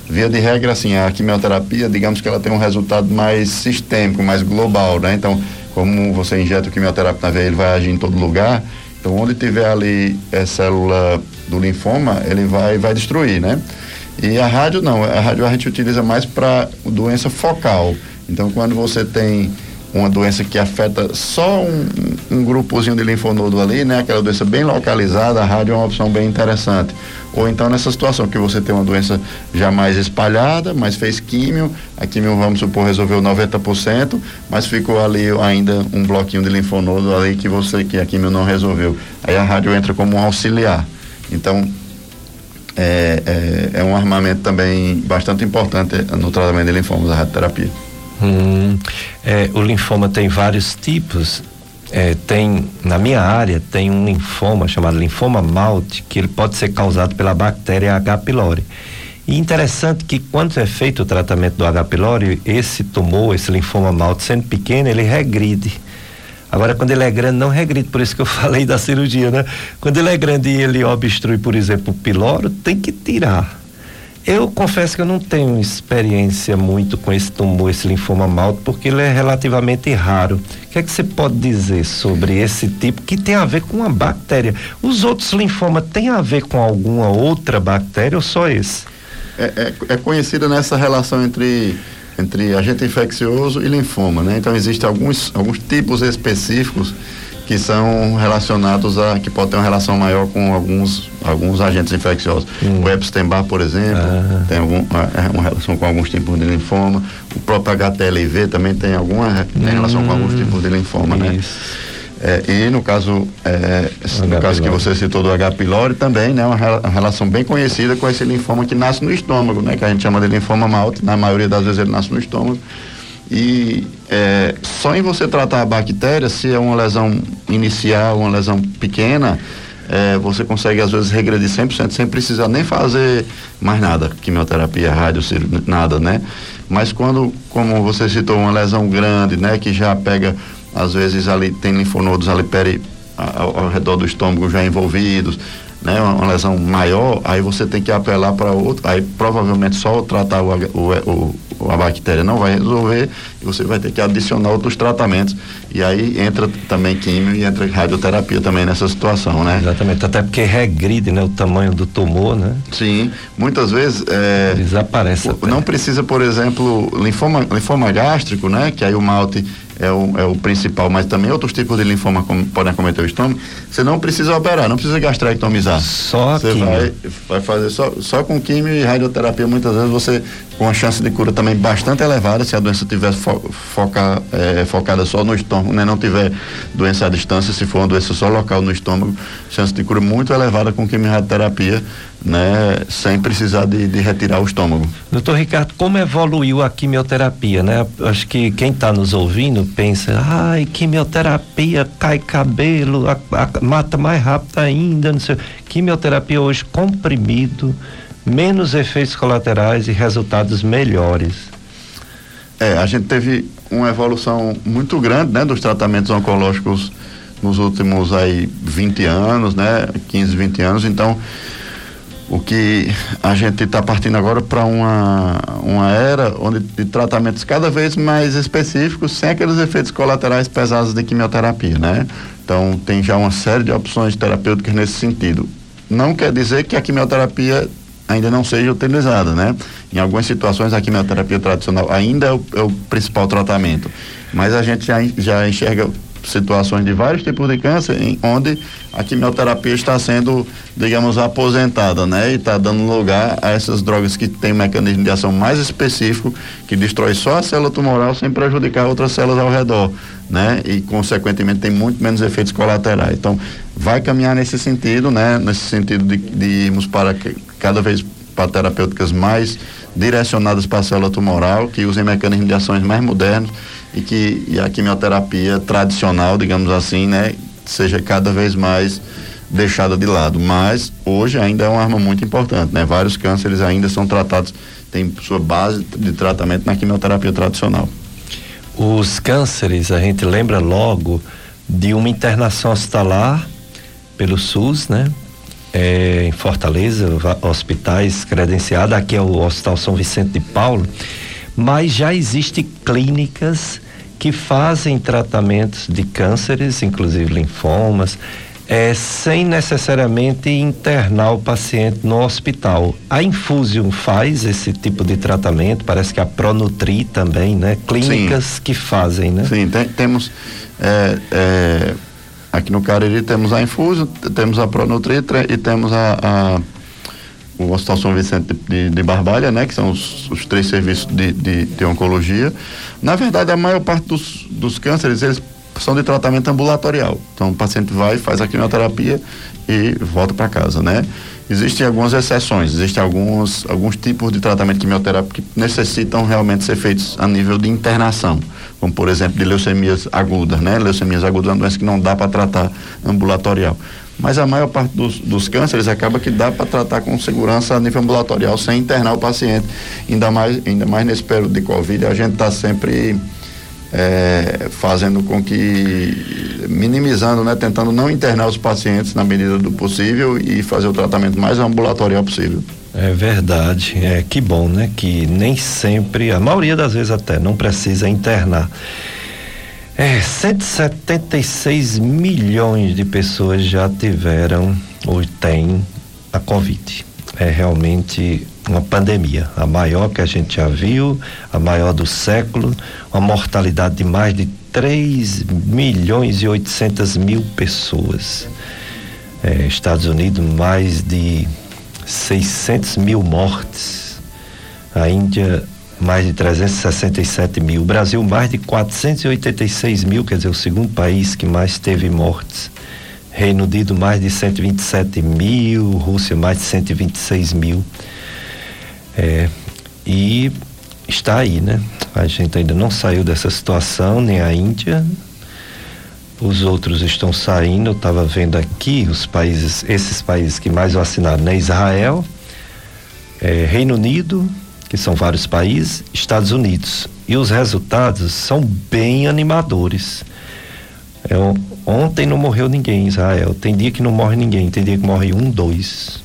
Via de regra, assim, a quimioterapia, digamos que ela tem um resultado mais sistêmico, mais global, né? Então, como você injeta o quimioterápico na veia, ele vai agir em todo lugar. Então, onde tiver ali é, célula do linfoma, ele vai, vai destruir, né? E a rádio não, a rádio a gente utiliza mais para doença focal. Então, quando você tem uma doença que afeta só um, um grupozinho de linfonodo ali, né? Aquela doença bem localizada, a rádio é uma opção bem interessante. Ou então nessa situação que você tem uma doença já mais espalhada, mas fez químio, a químio, vamos supor, resolveu 90%, mas ficou ali ainda um bloquinho de linfonodo ali que você, que a químio não resolveu. Aí a rádio entra como um auxiliar. Então, é, é, é um armamento também bastante importante no tratamento de linfomas, a radioterapia. Hum, é, o linfoma tem vários tipos. É, tem na minha área tem um linfoma chamado linfoma malte que ele pode ser causado pela bactéria H. pylori. E interessante que quando é feito o tratamento do H. pylori, esse tumor, esse linfoma malte sendo pequeno, ele regride. Agora, quando ele é grande, não regride, por isso que eu falei da cirurgia, né? Quando ele é grande e ele obstrui, por exemplo, o piloro, tem que tirar eu confesso que eu não tenho experiência muito com esse tumor, esse linfoma malto, porque ele é relativamente raro. O que é que você pode dizer sobre esse tipo que tem a ver com uma bactéria? Os outros linfomas têm a ver com alguma outra bactéria ou só esse? É, é, é conhecida nessa relação entre entre agente infeccioso e linfoma, né? Então existem alguns alguns tipos específicos que são relacionados a que pode ter uma relação maior com alguns alguns agentes infecciosos. Hum. O Epstein-Barr, por exemplo, ah. tem algum, é, uma relação com alguns tipos de linfoma. O próprio HTLV também tem alguma tem hum. relação com alguns tipos de linfoma, né? Isso. né? É, e no caso, é, no caso que você citou do H. pylori também, né, uma, uma, relação bem conhecida com esse linfoma que nasce no estômago, né, que a gente chama de linfoma malte. Na maioria das vezes ele nasce no estômago. E é, só em você tratar a bactéria, se é uma lesão inicial, uma lesão pequena, é, você consegue às vezes regredir 100% sem precisar nem fazer mais nada, quimioterapia, rádio, nada, né? Mas quando, como você citou, uma lesão grande, né, que já pega, às vezes ali tem linfonodos ali peri, ao, ao redor do estômago já envolvidos, né, uma, lesão maior, aí você tem que apelar para outro, aí provavelmente só tratar o, o, o, a bactéria não vai resolver e você vai ter que adicionar outros tratamentos E aí entra também químio e entra radioterapia também nessa situação, né? Exatamente, até porque regride, né, o tamanho do tumor, né? Sim, muitas vezes é, desaparece. Não precisa, por exemplo, linfoma, linfoma gástrico, né? Que aí o malte é o, é o principal, mas também outros tipos de linfoma podem acometer o estômago. Você não precisa operar, não precisa gastrectomizar. Só Você vai, vai fazer só, só com químio e radioterapia. Muitas vezes você, com a chance de cura também bastante elevada, se a doença tiver fo, foca, é, focada só no estômago, né? não tiver doença à distância, se for uma doença só local no estômago, chance de cura muito elevada com químio radioterapia né, sem precisar de, de, retirar o estômago. Doutor Ricardo, como evoluiu a quimioterapia, né? Acho que quem está nos ouvindo pensa, ai, quimioterapia, cai cabelo, a, a, mata mais rápido ainda, não sei. Quimioterapia hoje comprimido, menos efeitos colaterais e resultados melhores. É, a gente teve uma evolução muito grande, né, dos tratamentos oncológicos nos últimos aí 20 anos, né, 15, 20 anos, então o que a gente está partindo agora para uma, uma era onde de tratamentos cada vez mais específicos, sem aqueles efeitos colaterais pesados de quimioterapia, né? Então tem já uma série de opções terapêuticas nesse sentido. Não quer dizer que a quimioterapia ainda não seja utilizada, né? Em algumas situações a quimioterapia tradicional ainda é o, é o principal tratamento, mas a gente já, já enxerga situações de vários tipos de câncer, em, onde a quimioterapia está sendo, digamos, aposentada, né? E está dando lugar a essas drogas que têm um mecanismo de ação mais específico, que destrói só a célula tumoral sem prejudicar outras células ao redor, né? E, consequentemente, tem muito menos efeitos colaterais. Então, vai caminhar nesse sentido, né? Nesse sentido de, de irmos para cada vez para terapêuticas mais direcionadas para a célula tumoral, que usem mecanismos de ações mais modernos e que e a quimioterapia tradicional, digamos assim, né, seja cada vez mais deixada de lado. Mas hoje ainda é uma arma muito importante, né? Vários cânceres ainda são tratados, tem sua base de tratamento na quimioterapia tradicional. Os cânceres, a gente lembra logo de uma internação hospitalar pelo SUS, né? É, em Fortaleza, hospitais credenciados, aqui é o Hospital São Vicente de Paulo, mas já existem clínicas que fazem tratamentos de cânceres, inclusive linfomas, é, sem necessariamente internar o paciente no hospital. A Infusion faz esse tipo de tratamento, parece que a Pronutri também, né? Clínicas Sim. que fazem, né? Sim, tem, temos é, é, aqui no Cariri temos a Infusion, temos a Pronutri e temos a, a o Hospital São Vicente de, de Barbalha, né, que são os, os três serviços de, de, de, oncologia. Na verdade, a maior parte dos, dos cânceres, eles são de tratamento ambulatorial. Então, o paciente vai, faz a quimioterapia e volta para casa, né? Existem algumas exceções, existem alguns, alguns tipos de tratamento quimioterápico que necessitam realmente ser feitos a nível de internação, como por exemplo de leucemias agudas, né? Leucemias agudas é uma doença que não dá para tratar ambulatorial mas a maior parte dos, dos cânceres acaba que dá para tratar com segurança a nível ambulatorial sem internar o paciente. Ainda mais, ainda mais nesse período de Covid, a gente está sempre é, fazendo com que, minimizando, né, tentando não internar os pacientes na medida do possível e fazer o tratamento mais ambulatorial possível. É verdade, é que bom, né? Que nem sempre, a maioria das vezes até, não precisa internar. É, 176 milhões de pessoas já tiveram ou têm a Covid. É realmente uma pandemia, a maior que a gente já viu, a maior do século, uma mortalidade de mais de 3 milhões e 800 mil pessoas. É, Estados Unidos, mais de 600 mil mortes. A Índia, mais de 367 mil. O Brasil, mais de 486 mil, quer dizer, o segundo país que mais teve mortes. Reino Unido, mais de 127 mil. Rússia, mais de 126 mil. É, e está aí, né? A gente ainda não saiu dessa situação, nem a Índia. Os outros estão saindo. Eu estava vendo aqui os países, esses países que mais vacinaram, né? Israel, é, Reino Unido, que são vários países, Estados Unidos. E os resultados são bem animadores. É, ontem não morreu ninguém em Israel. Tem dia que não morre ninguém, tem dia que morre um, dois.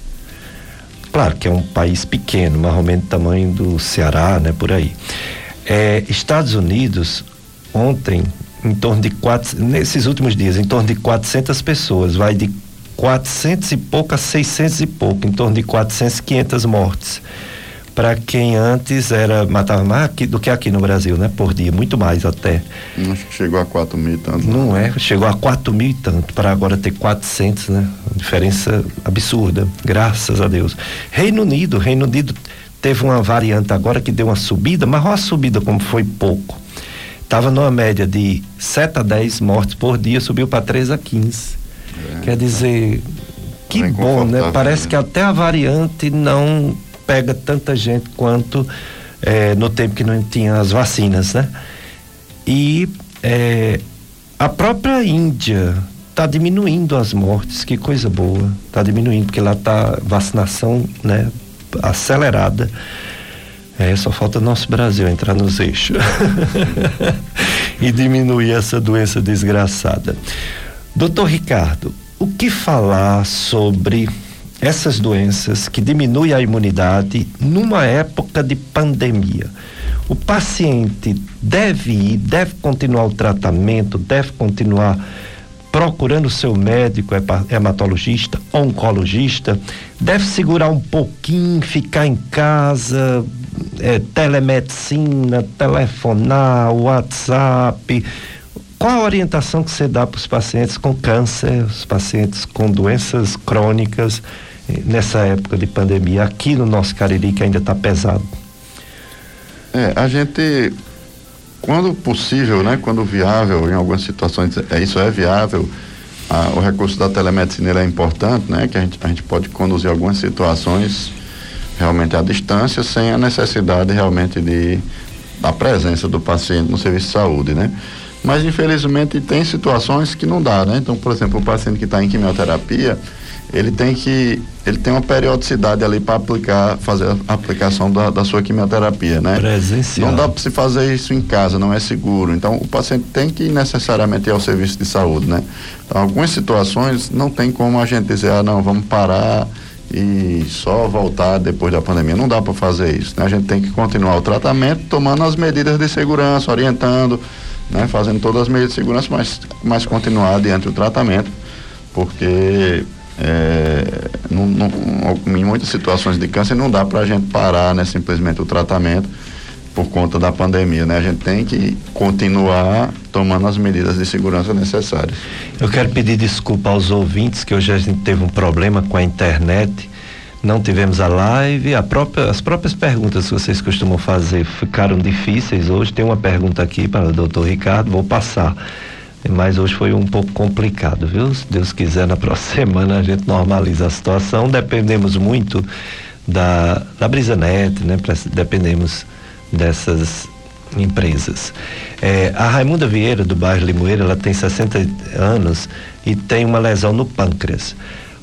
Claro que é um país pequeno, mais ou menos do tamanho do Ceará, né? Por aí. É, Estados Unidos, ontem, em torno de quatro, nesses últimos dias, em torno de 400 pessoas, vai de 400 e pouco a 600 e pouco, em torno de 400, 500 mortes. Para quem antes era matava mais do que aqui no Brasil, né? Por dia, muito mais até. Acho que chegou a 4 mil e tanto. Não é? Chegou a 4 mil e tanto, para agora ter 400, né? Diferença absurda, graças a Deus. Reino Unido, Reino Unido teve uma variante agora que deu uma subida, mas uma subida como foi pouco. Estava numa média de 7 a 10 mortes por dia, subiu para 3 a 15. É, Quer dizer, que bom, né? Parece né? que até a variante não pega tanta gente quanto é, no tempo que não tinha as vacinas, né? E é, a própria Índia está diminuindo as mortes, que coisa boa, está diminuindo, porque lá está vacinação, né, acelerada. É, só falta nosso Brasil entrar nos eixos e diminuir essa doença desgraçada. Doutor Ricardo, o que falar sobre essas doenças que diminuem a imunidade numa época de pandemia. O paciente deve ir, deve continuar o tratamento, deve continuar procurando seu médico hematologista, oncologista, deve segurar um pouquinho, ficar em casa, é, telemedicina, telefonar, WhatsApp. Qual a orientação que você dá para os pacientes com câncer, os pacientes com doenças crônicas? Nessa época de pandemia, aqui no nosso Cariri, que ainda está pesado? É, a gente, quando possível, né, quando viável, em algumas situações, é, isso é viável, a, o recurso da telemedicina é importante, né, que a gente, a gente pode conduzir algumas situações realmente à distância, sem a necessidade realmente de da presença do paciente no serviço de saúde, né? Mas infelizmente tem situações que não dá, né? Então, por exemplo, o paciente que está em quimioterapia, ele tem que ele tem uma periodicidade ali para aplicar fazer a aplicação da, da sua quimioterapia, né? Presencial. Não dá para se fazer isso em casa, não é seguro. Então o paciente tem que necessariamente ir ao serviço de saúde, né? Então, algumas situações não tem como a gente dizer, ah, não, vamos parar e só voltar depois da pandemia. Não dá para fazer isso, né? A gente tem que continuar o tratamento tomando as medidas de segurança, orientando, né? Fazendo todas as medidas de segurança, mas, mas continuar adiante do tratamento, porque é, não, não, em muitas situações de câncer não dá para a gente parar né, simplesmente o tratamento por conta da pandemia, né? A gente tem que continuar tomando as medidas de segurança necessárias. Eu quero pedir desculpa aos ouvintes que hoje a gente teve um problema com a internet, não tivemos a live, a própria, as próprias perguntas que vocês costumam fazer ficaram difíceis hoje. Tem uma pergunta aqui para o doutor Ricardo, vou passar. Mas hoje foi um pouco complicado, viu? Se Deus quiser, na próxima semana a gente normaliza a situação. Dependemos muito da, da BrisaNet, né? Dependemos dessas empresas. É, a Raimunda Vieira, do bairro Limoeiro, ela tem 60 anos e tem uma lesão no pâncreas.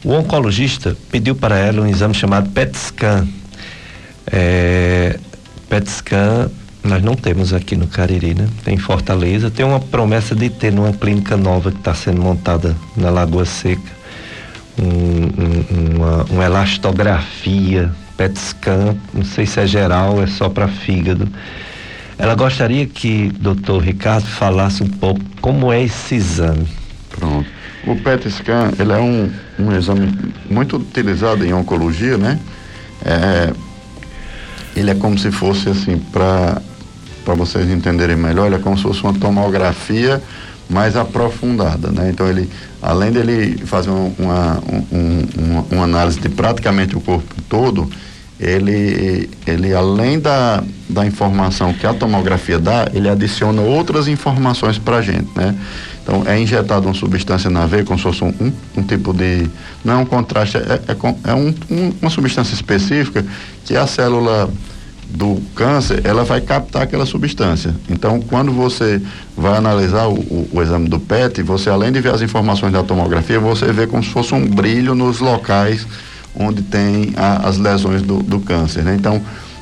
O oncologista pediu para ela um exame chamado PET scan. É, PET scan nós não temos aqui no Cariri, né? Tem Fortaleza, tem uma promessa de ter numa clínica nova que está sendo montada na Lagoa Seca, um, um, uma, uma elastografia, PET scan, não sei se é geral, é só para fígado. Ela gostaria que doutor Ricardo falasse um pouco como é esse exame. Pronto. O PET scan, ele é um, um exame muito utilizado em oncologia, né? É, ele é como se fosse assim para para vocês entenderem melhor, ele é como se fosse uma tomografia mais aprofundada, né? Então ele, além dele fazer uma, um, uma, uma, análise de praticamente o corpo todo, ele, ele além da, da informação que a tomografia dá, ele adiciona outras informações para a gente, né? Então é injetado uma substância na veia, como se fosse um, um, um tipo de. Não é um contraste, é, é, é um, uma substância específica que a célula do câncer, ela vai captar aquela substância. Então, quando você vai analisar o, o, o, exame do PET, você além de ver as informações da tomografia, você vê como se fosse um brilho nos locais onde tem a, as lesões do, do câncer. Né? Então,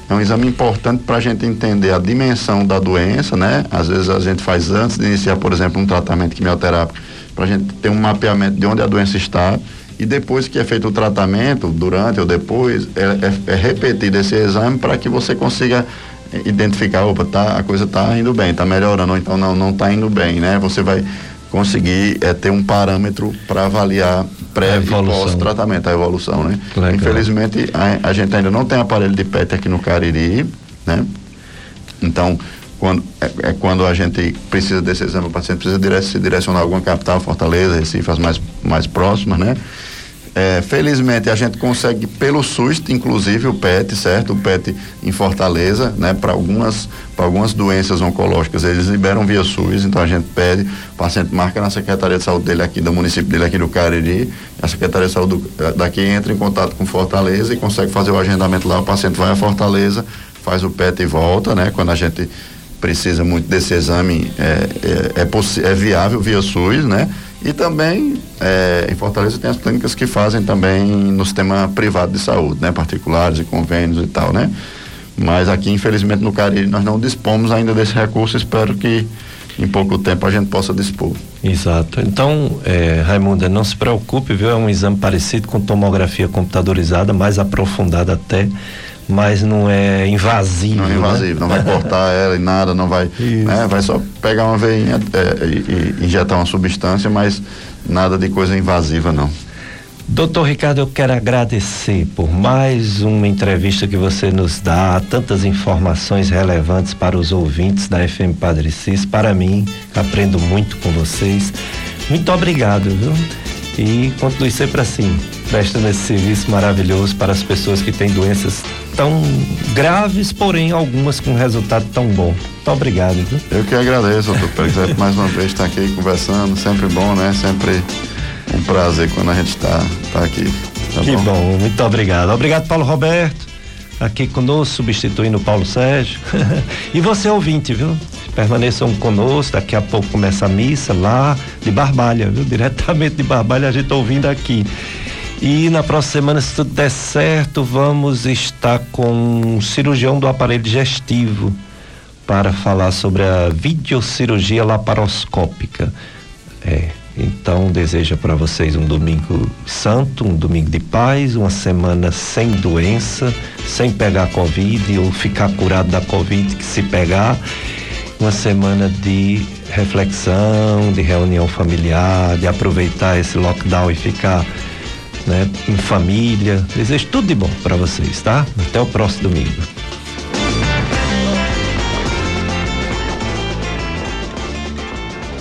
é um exame importante para a gente entender a dimensão da doença, né? Às vezes a gente faz antes de iniciar, por exemplo, um tratamento quimioterápico, para a gente ter um mapeamento de onde a doença está e depois que é feito o tratamento, durante ou depois, é, é, é repetido esse exame para que você consiga identificar, opa, tá, a coisa está indo bem, está melhorando, ou então não, não está indo bem, né? Você vai conseguir é, ter um parâmetro para avaliar pré e pós-tratamento, a evolução, né? Legal. Infelizmente, a, a, gente ainda não tem aparelho de PET aqui no Cariri, né? Então, quando, é, é quando a gente precisa desse exame, o paciente precisa se direcionar a alguma capital, Fortaleza, Recife, as mais, mais próximas, né? É, felizmente a gente consegue pelo SUS, inclusive o PET, certo? O PET em Fortaleza, né? Para algumas, algumas doenças oncológicas, eles liberam via SUS, então a gente pede, o paciente marca na Secretaria de Saúde dele aqui, do município dele aqui do Cariri, a Secretaria de Saúde eh, daqui entra em contato com Fortaleza e consegue fazer o agendamento lá, o paciente vai a Fortaleza, faz o PET e volta, né? Quando a gente precisa muito desse exame, é, é, é, é viável via SUS, né? E também é, em Fortaleza tem as clínicas que fazem também no sistema privado de saúde, né? Particulares e convênios e tal, né? Mas aqui, infelizmente, no Cariri nós não dispomos ainda desse recurso. Espero que em pouco tempo a gente possa dispor. Exato. Então, é, Raimunda, não se preocupe, viu? É um exame parecido com tomografia computadorizada, mais aprofundada até mas não é invasivo. Não é invasivo, né? não vai cortar ela e nada, não vai. Né? Vai só pegar uma veinha é, e, e injetar uma substância, mas nada de coisa invasiva, não. Doutor Ricardo, eu quero agradecer por mais uma entrevista que você nos dá, tantas informações relevantes para os ouvintes da FM Padre Cis. Para mim, aprendo muito com vocês. Muito obrigado, viu? E continue sempre assim, prestando esse serviço maravilhoso para as pessoas que têm doenças tão graves, porém algumas com resultado tão bom. Muito obrigado. Viu? Eu que agradeço, doutor Presidente, mais uma vez estar aqui conversando, sempre bom, né? Sempre um prazer quando a gente está tá aqui. Tá que bom? bom, muito obrigado. Obrigado, Paulo Roberto, aqui conosco, substituindo o Paulo Sérgio. e você ouvinte, viu? Permaneçam conosco, daqui a pouco começa a missa lá de Barbalha, viu? Diretamente de Barbalha a gente tá ouvindo aqui. E na próxima semana, se tudo der certo, vamos estar com um cirurgião do aparelho digestivo para falar sobre a videocirurgia laparoscópica. É, então desejo para vocês um domingo santo, um domingo de paz, uma semana sem doença, sem pegar Covid ou ficar curado da Covid que se pegar. Uma semana de reflexão, de reunião familiar, de aproveitar esse lockdown e ficar né, em família. Desejo tudo de bom para vocês, tá? Até o próximo domingo.